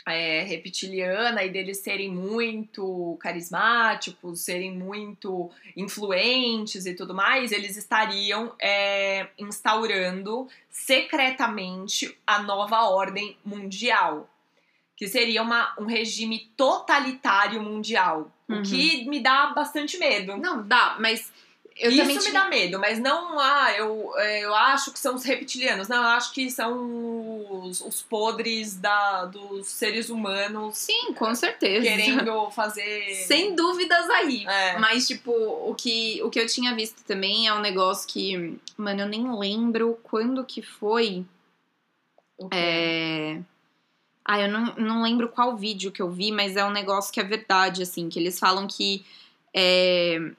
é, reptiliana e deles serem muito carismáticos, serem muito influentes e tudo mais, eles estariam é, instaurando secretamente a nova ordem mundial, que seria uma, um regime totalitário mundial, Uhum. o que me dá bastante medo. Não, dá, mas eu Isso me dá medo, mas não, ah, eu, eu acho que são os reptilianos. Não, eu acho que são os, os podres da, dos seres humanos Sim, com certeza. querendo fazer. Sem dúvidas aí. É. Mas, tipo, o que, o que eu tinha visto também é um negócio que, mano, eu nem lembro quando que foi. O quê? É. Ah, eu não, não lembro qual vídeo que eu vi, mas é um negócio que é verdade, assim, que eles falam que. é,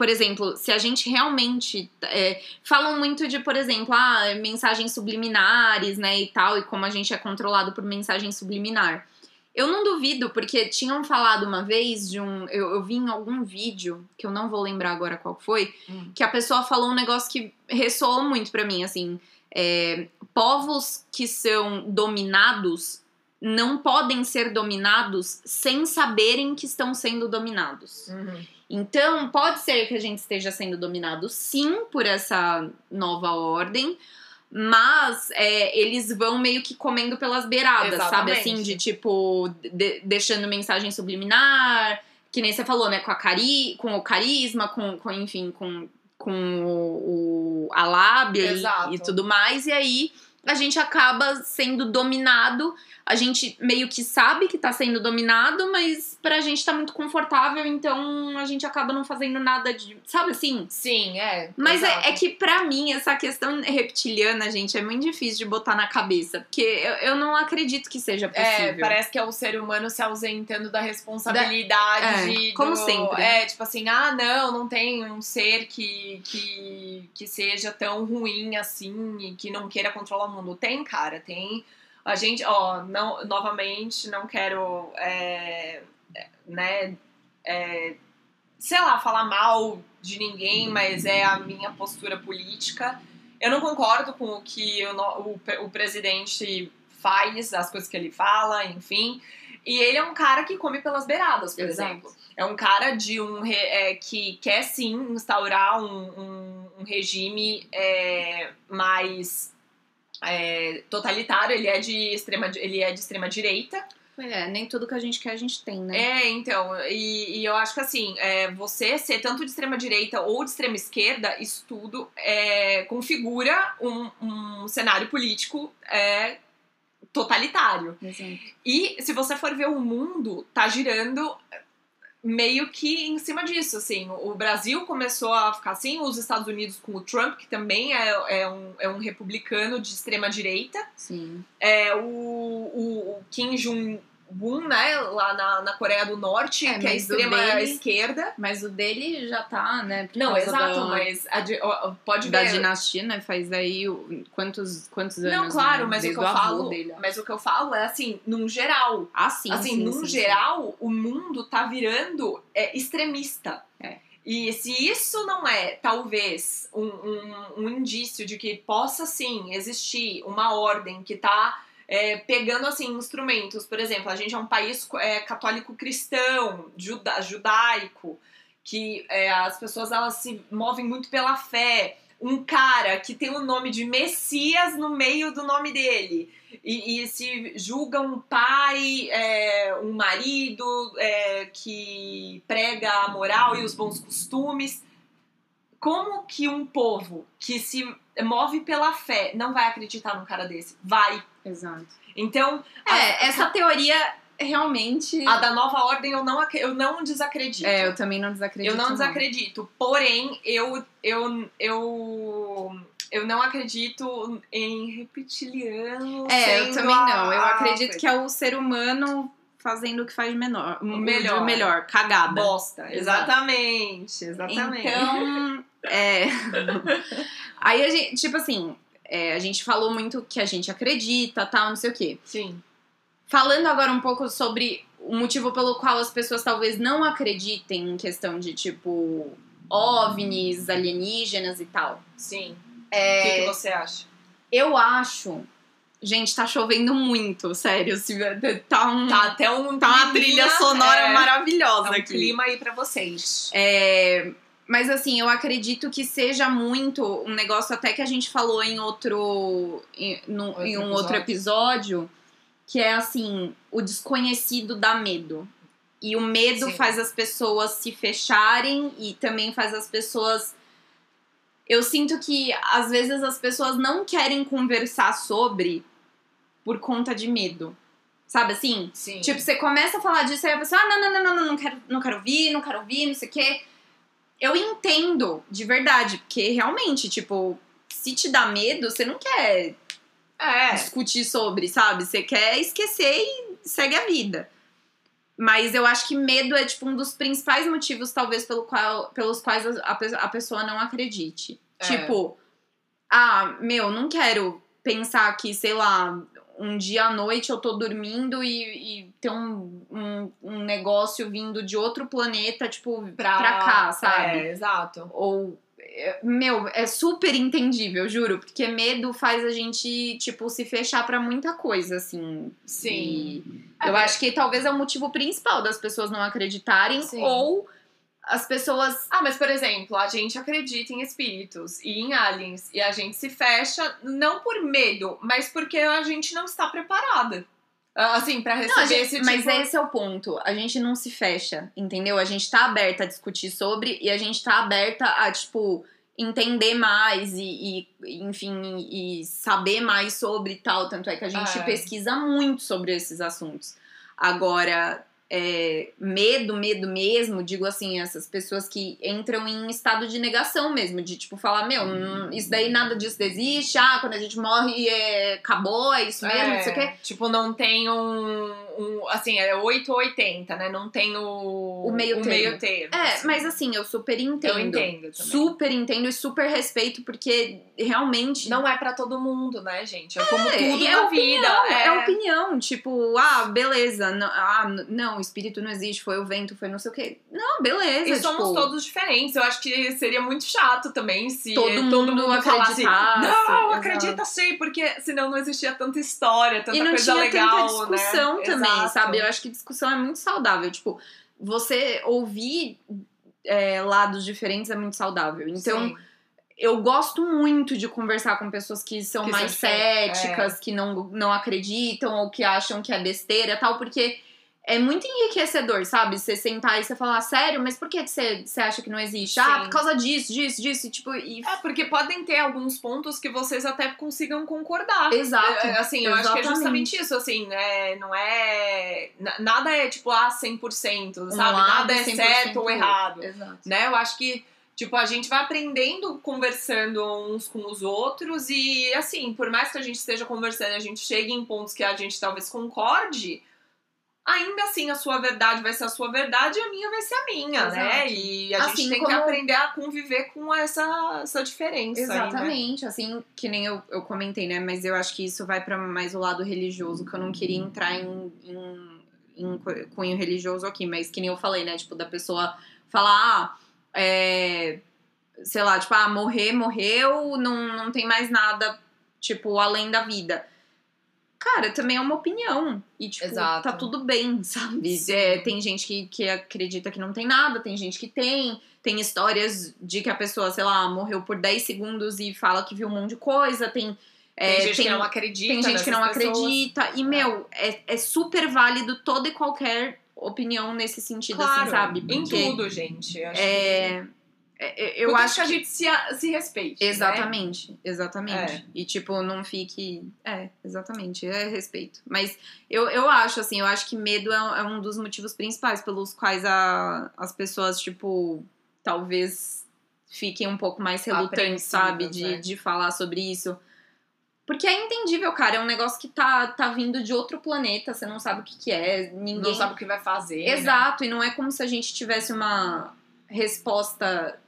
Por exemplo, se a gente realmente. é, falam muito de, por exemplo, ah, mensagens subliminares, né, e tal, e como a gente é controlado por mensagem subliminar. Eu não duvido, porque tinham falado uma vez de um. Eu, eu vi em algum vídeo, que eu não vou lembrar agora qual foi, Hum. que a pessoa falou um negócio que ressoou muito pra mim, assim. é, povos que são dominados não podem ser dominados sem saberem que estão sendo dominados. Uhum. Então, pode ser que a gente esteja sendo dominado sim por essa nova ordem, mas é, eles vão meio que comendo pelas beiradas, sabe? Exatamente. Assim, de tipo, de- deixando mensagem subliminar, que nem você falou, né? Com, a cari com o carisma, com, com enfim, com, com o, o- a lábia e, e tudo mais, e aí a gente acaba sendo dominado. A gente meio que sabe que tá sendo dominado, mas pra gente tá muito confortável, então a gente acaba não fazendo nada de. Sabe assim? Sim, é. Mas é, é que pra mim essa questão reptiliana, gente, é muito difícil de botar na cabeça. Porque eu, eu não acredito que seja possível. É, parece que é o ser humano se ausentando da responsabilidade. É, como do- sempre. É, tipo assim, ah, não, não tem um ser que, que, que seja tão ruim assim e que não queira controlar mundo. Tem, cara, tem. A gente, ó, não, novamente, não quero, é, né, é, sei lá, falar mal de ninguém, mas é a minha postura política. Eu não concordo com o que o, o, o presidente faz, as coisas que ele fala, enfim. E ele é um cara que come pelas beiradas, por Exato. exemplo. É um cara de um é, que quer sim instaurar um, um- um regime é, mais é, totalitário. Ele é de extrema, ele é de extrema direita. É, nem tudo que a gente quer a gente tem, né? É, então, e, e eu acho que assim, é, você ser tanto de extrema direita ou de extrema esquerda, isso tudo é, configura um, um cenário político é, totalitário. Exato. E se você for ver o mundo, tá girando meio que em cima disso, assim. O Brasil começou a ficar assim, os Estados Unidos com o Trump, que também é, é, um, é um republicano de extrema direita. Sim. É, o, o, o Kim Jong-un, né, lá na, na Coreia do Norte, É, que é o extrema dele- esquerda. Mas o dele já tá, né? Não, exato, da, mas a pode Da ver. dinastia, né? Faz aí quantos, quantos anos? Não, claro, né? mas o que Desde eu falo, Dele, mas o que eu falo é assim, num geral. Ah, sim. assim, sim, num sim, sim. geral, o mundo tá virando é, extremista. É. E se isso não é, talvez, um, um, um indício de que possa sim existir uma ordem que tá é, pegando assim instrumentos, por exemplo, a gente é um país é, católico cristão, juda, judaico, que é, as pessoas elas se movem muito pela fé. Um cara que tem o nome de Messias no meio do nome dele e, e se julga um pai, é, um marido é, que prega a moral e os bons costumes. Como que um povo que se move pela fé não vai acreditar num cara desse? Vai. Exato. Então, a- É, essa teoria realmente. a da nova ordem eu não, eu não desacredito. É, eu também não desacredito. Eu não desacredito. Porém, eu, eu, eu, eu não acredito em reptiliano. É, eu sendo também a- não. Eu a acredito coisa. que é o ser humano fazendo o que faz menor. melhor. de melhor, cagada. Bosta. Exatamente. Exatamente. Então, É. Aí a gente, tipo assim, é, a gente falou muito que a gente acredita, tal, não sei o quê. Sim. Falando agora um pouco sobre o motivo pelo qual as pessoas talvez não acreditem em questão de, tipo, OVNIs, alienígenas e tal. Sim. É, O que, que você acha? Eu acho. Gente, tá chovendo muito, sério. se- Tá, um, Tá até um tá uma trilha sonora é, maravilhosa é um aqui. clima aí pra vocês. É, mas assim, eu acredito que seja muito um negócio até que a gente falou em outro. em, no- Outro em um outro episódio, que é assim, o desconhecido dá medo. E o medo Sim. faz as pessoas se fecharem e também faz as pessoas. Eu sinto que às vezes as pessoas não querem conversar sobre por conta de medo. Sabe assim? Sim. Tipo, você começa a falar disso, aí a pessoa, ah, não, não, não, não, não, não quero, não quero ouvir, não quero ouvir, não sei o quê. Eu entendo, de verdade, porque realmente, tipo, se te dá medo, você não quer é. discutir sobre, sabe? Você quer esquecer e segue a vida. Mas eu acho que medo é, tipo, um dos principais motivos, talvez, pelo qual, pelos quais a, a pe- a pessoa não acredite. É. Tipo, ah, meu, não quero pensar que, sei lá, um dia à noite eu tô dormindo e, e tem um, um, um negócio vindo de outro planeta, tipo, pra, cá, sabe? É, exato. Ou. é, Meu, é super entendível, juro, porque medo faz a gente, tipo, se fechar pra muita coisa, assim. Sim. E É, eu acho que talvez é o motivo principal das pessoas não acreditarem, Sim. ou as pessoas. Ah, mas por exemplo, a gente acredita em espíritos e em aliens e a gente se fecha não por medo, mas porque a gente não está preparada. Ah, Assim, pra receber Não, gente- esse mas tipo... esse é o ponto. A gente não se fecha, entendeu? A gente tá aberta a discutir sobre e a gente tá aberta a, tipo, entender mais e, e, enfim, e, e saber mais sobre e tal. Tanto é que a gente É. pesquisa muito sobre esses assuntos. Agora, é, medo, medo mesmo, digo assim, essas pessoas que entram em estado de negação mesmo, de tipo falar, meu, hum, isso daí nada disso existe, ah, quando a gente morre é, acabou, é isso mesmo, não sei o quê. Tipo, não tem um, um- Assim, é 8 ou 80, né? Não tem o. O meio termo. termo, É, assim. mas assim, eu super entendo. Eu entendo também. Super entendo e super respeito, porque realmente. Não é pra todo mundo, né, gente? É como É, tudo e é na opinião, vida. É. opinião, tipo, ah, beleza, não, ah, não, o espírito não existe, foi o vento, foi não sei o quê. Não, beleza. E somos tipo, todos diferentes. Eu acho que seria muito chato também se Todo mundo falasse, acreditasse, Não, exato." acredita sim, porque senão não existia tanta história, tanta E não coisa tinha legal, tanta discussão né? também, Exato. Sabe? Eu acho que discussão é muito saudável. Tipo, você ouvir é, lados diferentes é muito saudável. Então, Sim. eu gosto muito de conversar com pessoas que são Que mais são céticas, que não, não acreditam ou que acham que é besteira tal, porque é muito enriquecedor, sabe? Você sentar e você falar, "Ah, sério, mas por que você, você acha que não existe? Ah, Sim. por causa disso, disso, disso, e, tipo, e... É, porque podem ter alguns pontos que vocês até consigam concordar. Exato. É, Assim, eu acho que é justamente isso, assim, né? Não é. na- Nada é tipo, ah, 100%, Um sabe? lado Nada é 100% certo ou errado. Exato. né? Eu acho que, tipo, a gente vai aprendendo conversando uns com os outros e, assim, por mais que a gente esteja conversando a gente chegue em pontos que a gente talvez concorde, ainda assim a sua verdade vai ser a sua verdade e a minha vai ser a minha, né? Exato. E a Assim gente tem que como- aprender a conviver com essa, essa diferença. aí, né? Exatamente, assim, que nem eu, eu comentei, né? Mas eu acho que isso vai pra mais o lado religioso, que eu não queria entrar em, em, em cu- cunho religioso aqui, mas que nem eu falei, né? Tipo, da pessoa falar, ah, é, sei lá, tipo, ah, morrer, morreu, não, não tem mais nada, tipo, além da vida. Cara, também é uma opinião. E, tipo, Exato. tá tudo bem, sabe? É, tem gente que, que acredita que não tem nada, tem gente que tem. Tem histórias de que a pessoa, sei lá, morreu por 10 segundos e fala que viu um monte de coisa. Tem, é, Tem gente que não acredita. tem gente que não pessoas. acredita. E, meu, é, é super válido toda e qualquer opinião nesse sentido, Claro, assim, sabe? Em Porque, tudo, gente. Acho É, é, eu Contanto acho que a gente se, se respeite. né? Exatamente, exatamente. É. E, tipo, não fique. É, exatamente, é respeito. Mas eu, eu acho, assim, eu acho que medo é, é um dos motivos principais pelos quais a, as pessoas, tipo, talvez fiquem um pouco mais relutantes, sabe, de, né? de falar sobre isso. Porque é entendível, cara. É um negócio que tá, tá vindo de outro planeta, você não sabe o que, que é, ninguém Não sabe o que vai fazer. né? Exato, e não é como se a gente tivesse uma resposta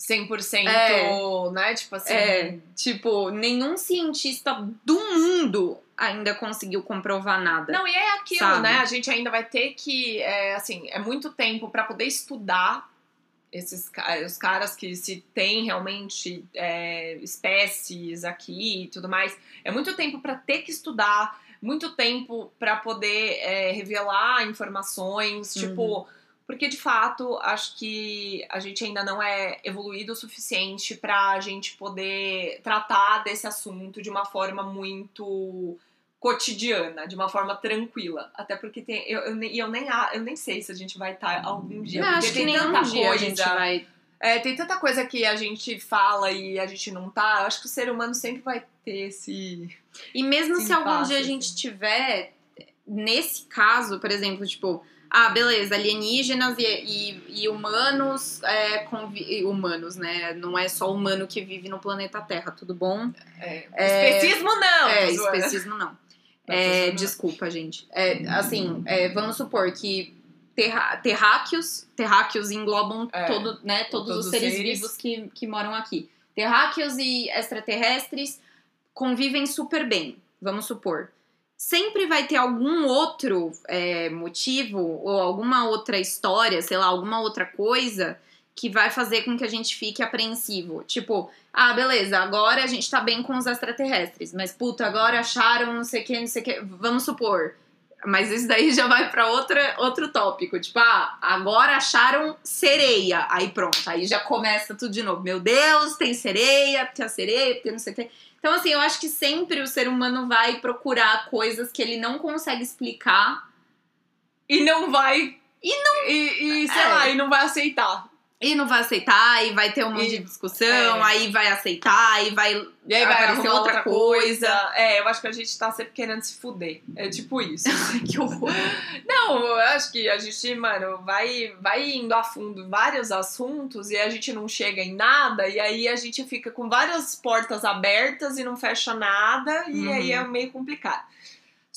100%, É. né? Tipo assim. É, tipo, nenhum cientista do mundo ainda conseguiu comprovar nada. Não, e é aquilo, Sabe? né? A gente ainda vai ter que, é, assim, é muito tempo pra poder estudar esses os caras que se tem realmente é, espécies aqui e tudo mais. É muito tempo pra ter que estudar, muito tempo pra poder é, revelar informações, Uhum. tipo. Porque de fato, acho que a gente ainda não é evoluído o suficiente pra gente poder tratar desse assunto de uma forma muito cotidiana, de uma forma tranquila. Até porque tem. Eu, eu, nem- eu, nem, a- eu nem sei se a gente vai estar algum dia. Não, acho que tem tanta coisa. a gente vai. É, tem tanta coisa que a gente fala e a gente não tá. Eu acho que o ser humano sempre vai ter esse. E mesmo se algum passa, dia a gente tiver, nesse caso, por exemplo, tipo, ah, beleza, alienígenas e, e- e humanos, é, humanos, né? Não é só humano que vive no planeta Terra, tudo bom? É, É, especismo não! é, especismo não. É, zoando, não. desculpa, gente. É, assim, é, vamos supor que terra, terráqueos, terráqueos englobam É, todo, né, todos, todos os os seres, seres. vivos que, que moram aqui. Terráqueos e extraterrestres convivem super bem, vamos supor. Sempre vai ter algum outro é, motivo ou alguma outra história, sei lá, alguma outra coisa que vai fazer com que a gente fique apreensivo. Tipo, ah, beleza, agora a gente tá bem com os extraterrestres, mas puta, agora acharam não sei o que, não sei o que. Vamos supor. Mas isso daí já vai pra outra, outro tópico. Tipo, ah, agora acharam sereia. Aí pronto, aí já começa tudo de novo. Meu Deus, tem sereia, tem a sereia, tem não sei o que. Então, assim, eu acho que sempre o ser humano vai procurar coisas que ele não consegue explicar E não vai. E não. E, e, sei É. lá, e não vai aceitar. E não vai aceitar, e vai ter um monte E- de discussão, é. aí vai aceitar, e vai E aí vai Aparecer outra outra coisa. É, eu acho que a gente tá sempre querendo se fuder. É tipo isso. que horror. Não, eu acho que a gente, mano, vai, vai indo a fundo vários assuntos e a gente não chega em nada, e aí a gente fica com várias portas abertas e não fecha nada, e Uhum. aí é meio complicado.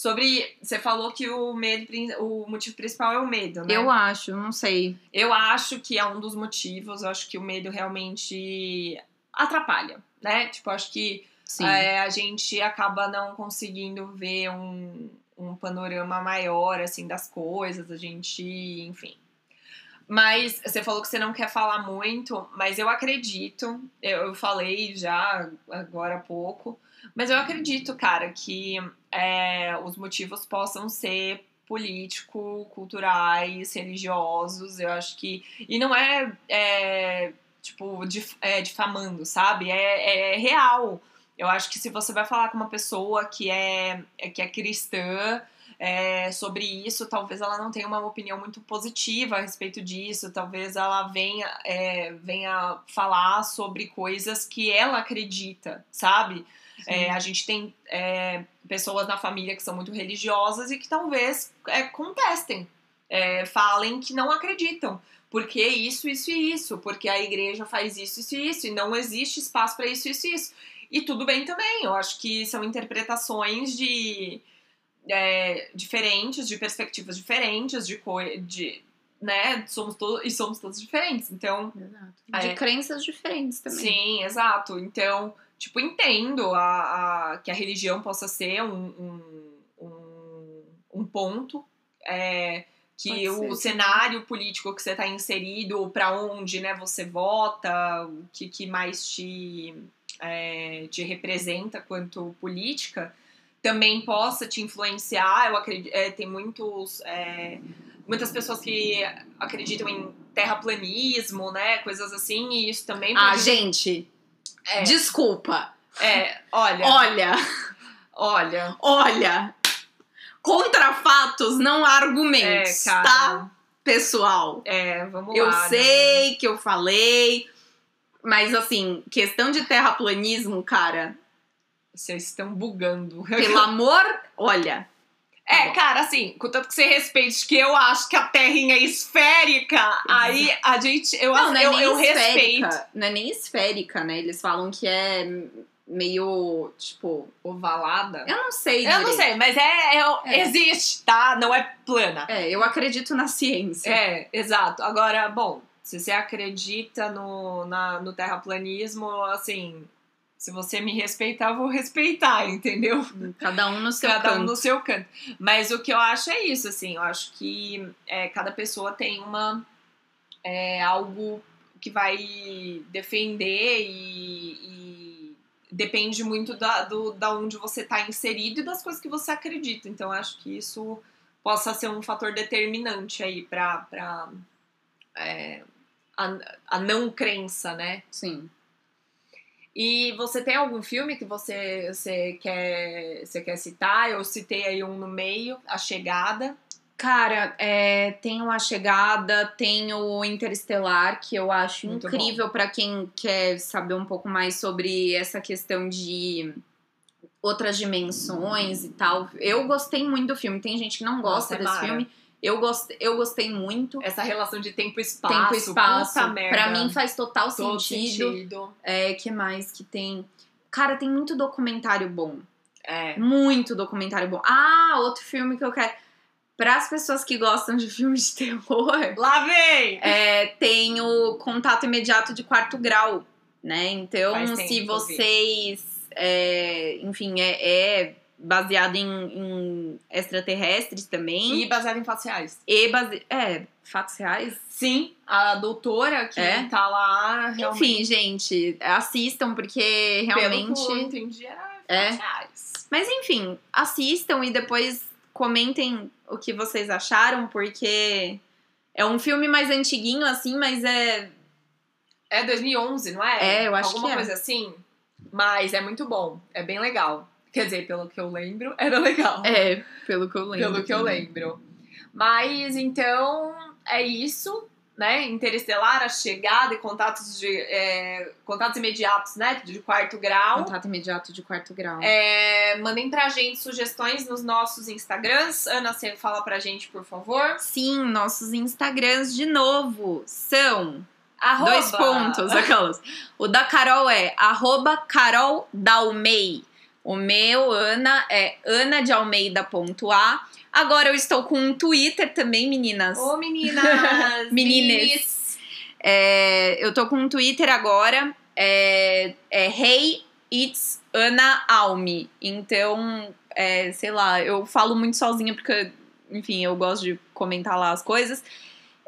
Sobre. Você falou que o medo, o motivo principal é o medo, né? Eu acho, não sei. Eu acho que é um dos motivos, eu acho que o medo realmente atrapalha, né? Tipo, acho que é, a gente acaba não conseguindo ver um, um panorama maior, assim, das coisas, a gente, enfim. Mas você falou que você não quer falar muito, mas eu acredito, eu, eu falei já agora há pouco, mas eu acredito, cara, que é, os motivos possam ser político, culturais, religiosos, eu acho que. E não é, é, tipo, dif, é, difamando, sabe? É, é real. Eu acho que se você vai falar com uma pessoa que é, que é cristã é, sobre isso, talvez ela não tenha uma opinião muito positiva a respeito disso, talvez ela venha, é, venha falar sobre coisas que ela acredita, sabe? É, a gente tem é, pessoas na família que são muito religiosas e que talvez é, contestem, é, falem que não acreditam. Porque isso, isso e isso, porque a igreja faz isso, isso e isso, e não existe espaço para isso, isso e isso. E tudo bem também, eu acho que são interpretações de é, diferentes, de perspectivas diferentes, de coisa. De, né? Somos todos, e somos todos diferentes. Então, Exato. É. De crenças diferentes também. Sim, exato. Então, tipo, entendo a, a- que a religião possa ser um, um, um, um ponto. é, que Pode o ser, sim. cenário político que você está inserido, para onde né, você vota, o que, que mais te, é, te representa quanto política, também possa te influenciar. Eu acredito, é, tem muitos, é, muitas pessoas que acreditam em terraplanismo, né, coisas assim, e isso também Ah, pode gente, é, desculpa. é, olha, Olha, olha, olha. Contra fatos, não há argumentos, É, tá, pessoal? é, vamos Eu lá. né? sei que eu falei, mas assim, questão de terraplanismo, cara, Vocês estão bugando. pelo amor, olha. Tá É, bom. cara, assim, contanto que você respeite que eu acho que a Terrinha é esférica, aí a gente. Eu, Não, não é eu, eu respeito. Não é nem esférica, né? Eles falam que é meio, tipo, Ovalada? eu não sei Eu não direito. sei, mas é, é- É. existe, tá? Não é plana. É, eu acredito na ciência. É, exato. Agora, bom, Se você acredita no, na, no terraplanismo, assim, se você me respeitar, eu vou respeitar, entendeu? Cada um no seu cada canto. um no seu canto. Mas o que eu acho é isso, assim, eu acho que é, cada pessoa tem uma é, algo que vai defender e, e depende muito da, do, da onde você está inserido e das coisas que você acredita. Então eu acho que isso possa ser um fator determinante aí para é, a, a não crença, né? Sim. E você tem algum filme que você, você, quer, você quer citar? Eu citei aí um no meio, A Chegada. Cara, é, tem o A Chegada, tem o Interestelar, que eu acho Muito incrível pra quem quer saber um pouco mais sobre essa questão de outras dimensões e tal. Eu gostei muito do filme. Tem gente que não gosta Nossa, desse mara. filme. Eu, gost, eu gostei muito. Essa relação de tempo e espaço. Tempo e espaço. Puta merda. Pra mim faz total Todo sentido. sentido. É, que mais que tem? Cara, tem muito documentário bom. É. Muito documentário bom. Ah, outro filme que eu quero. Para as pessoas que gostam de filmes de terror, Lá vem! é, tem o contato imediato de quarto grau, né? Então, se vocês. é, enfim, é, é baseado em, em extraterrestres também. E baseado em fatos reais. E, base... É, fatos reais. Sim, a doutora que É? tá lá realmente. Enfim, gente, assistam, porque Pelo realmente. que eu entendi, era É. fatos reais. Mas enfim, assistam e depois comentem o que vocês acharam, porque é um filme mais antiguinho, assim, mas é. É 2011, não é? É, eu acho Alguma que é. coisa assim. Mas é muito bom. É bem legal. Quer dizer, pelo que eu lembro, era legal. É, pelo que eu lembro. Pelo que eu lembro. Mas então é isso, né? Interestelar, a chegada e contatos de é, contatos imediatos, né? De quarto grau. Contato imediato de quarto grau. É, mandem pra gente sugestões nos nossos Instagrams. Ana, você fala pra gente, por favor. Sim, nossos Instagrams de novo são Arroba. dois pontos, aquelas. O da Carol é arroba Carol Dalmei. O meu, Ana, é Ana de Almeida.a. Agora eu estou com um Twitter também, meninas. Ô, meninas! Menines. Minis. É, eu tô com um Twitter agora. É, é Hey It's Ana Alme. Então, é, sei lá, eu falo muito sozinha porque, enfim, eu gosto de comentar lá as coisas.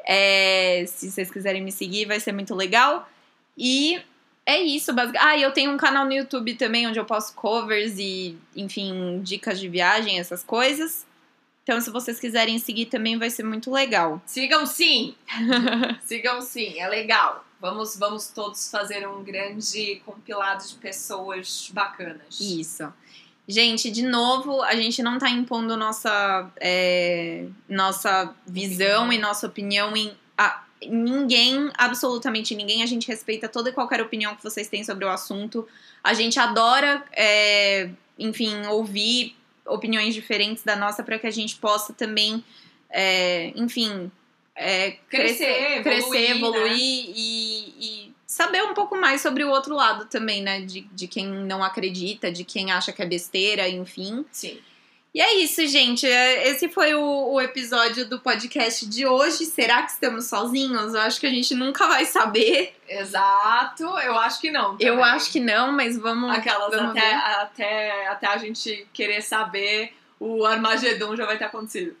É, se vocês quiserem me seguir, vai ser muito legal. E é isso, basicamente. Ah, e eu tenho um canal no YouTube também onde eu posto covers e, enfim, dicas de viagem, essas coisas. Então, se vocês quiserem seguir também, vai ser muito legal. Sigam sim! Sigam sim, é legal. Vamos, vamos todos fazer um grande compilado de pessoas bacanas. Isso. Gente, de novo, a gente não tá impondo nossa, é, nossa visão Opinião. e nossa opinião em a- em ninguém, absolutamente ninguém. A gente respeita toda e qualquer opinião que vocês têm sobre o assunto. A gente adora, é, enfim, ouvir opiniões diferentes da nossa para que a gente possa também, é, enfim, é, Crescer, crescer, evoluir, evoluir né? e, e saber um pouco mais sobre o outro lado também, né? De, de quem não acredita, de quem acha que é besteira, enfim. Sim. E é isso, gente. É, Esse foi o, o episódio do podcast de hoje. Será que estamos sozinhos? Eu acho que a gente nunca vai saber. Exato, eu acho que não. Eu também. acho que não, mas vamos. Aquelas vamos até, ver. até, até a gente querer saber, o Armagedon já vai ter acontecido.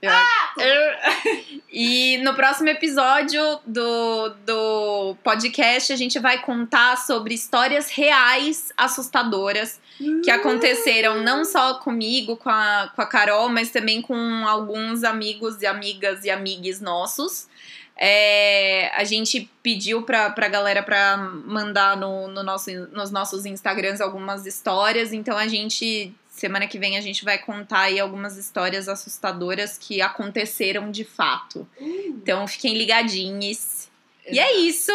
E no próximo episódio do, do podcast, a gente vai contar sobre histórias reais assustadoras que aconteceram não só comigo, com a, com a Carol, mas também com alguns amigos e amigas e amigues nossos. É, a gente pediu pra, pra galera pra mandar no, no nosso, nos nossos Instagrams algumas histórias, então a gente, semana que vem, a gente vai contar aí algumas histórias assustadoras que aconteceram de fato. Então fiquem ligadinhos. E é isso!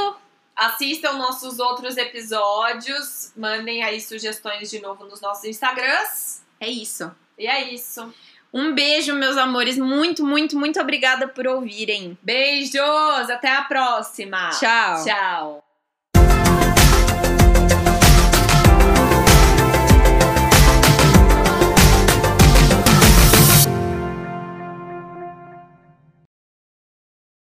Assistam nossos outros episódios, mandem aí sugestões de novo nos nossos Instagrams. É isso. E é isso. Um beijo, meus amores. Muito, muito, muito obrigada por ouvirem. Beijos, até a próxima. Tchau. Tchau.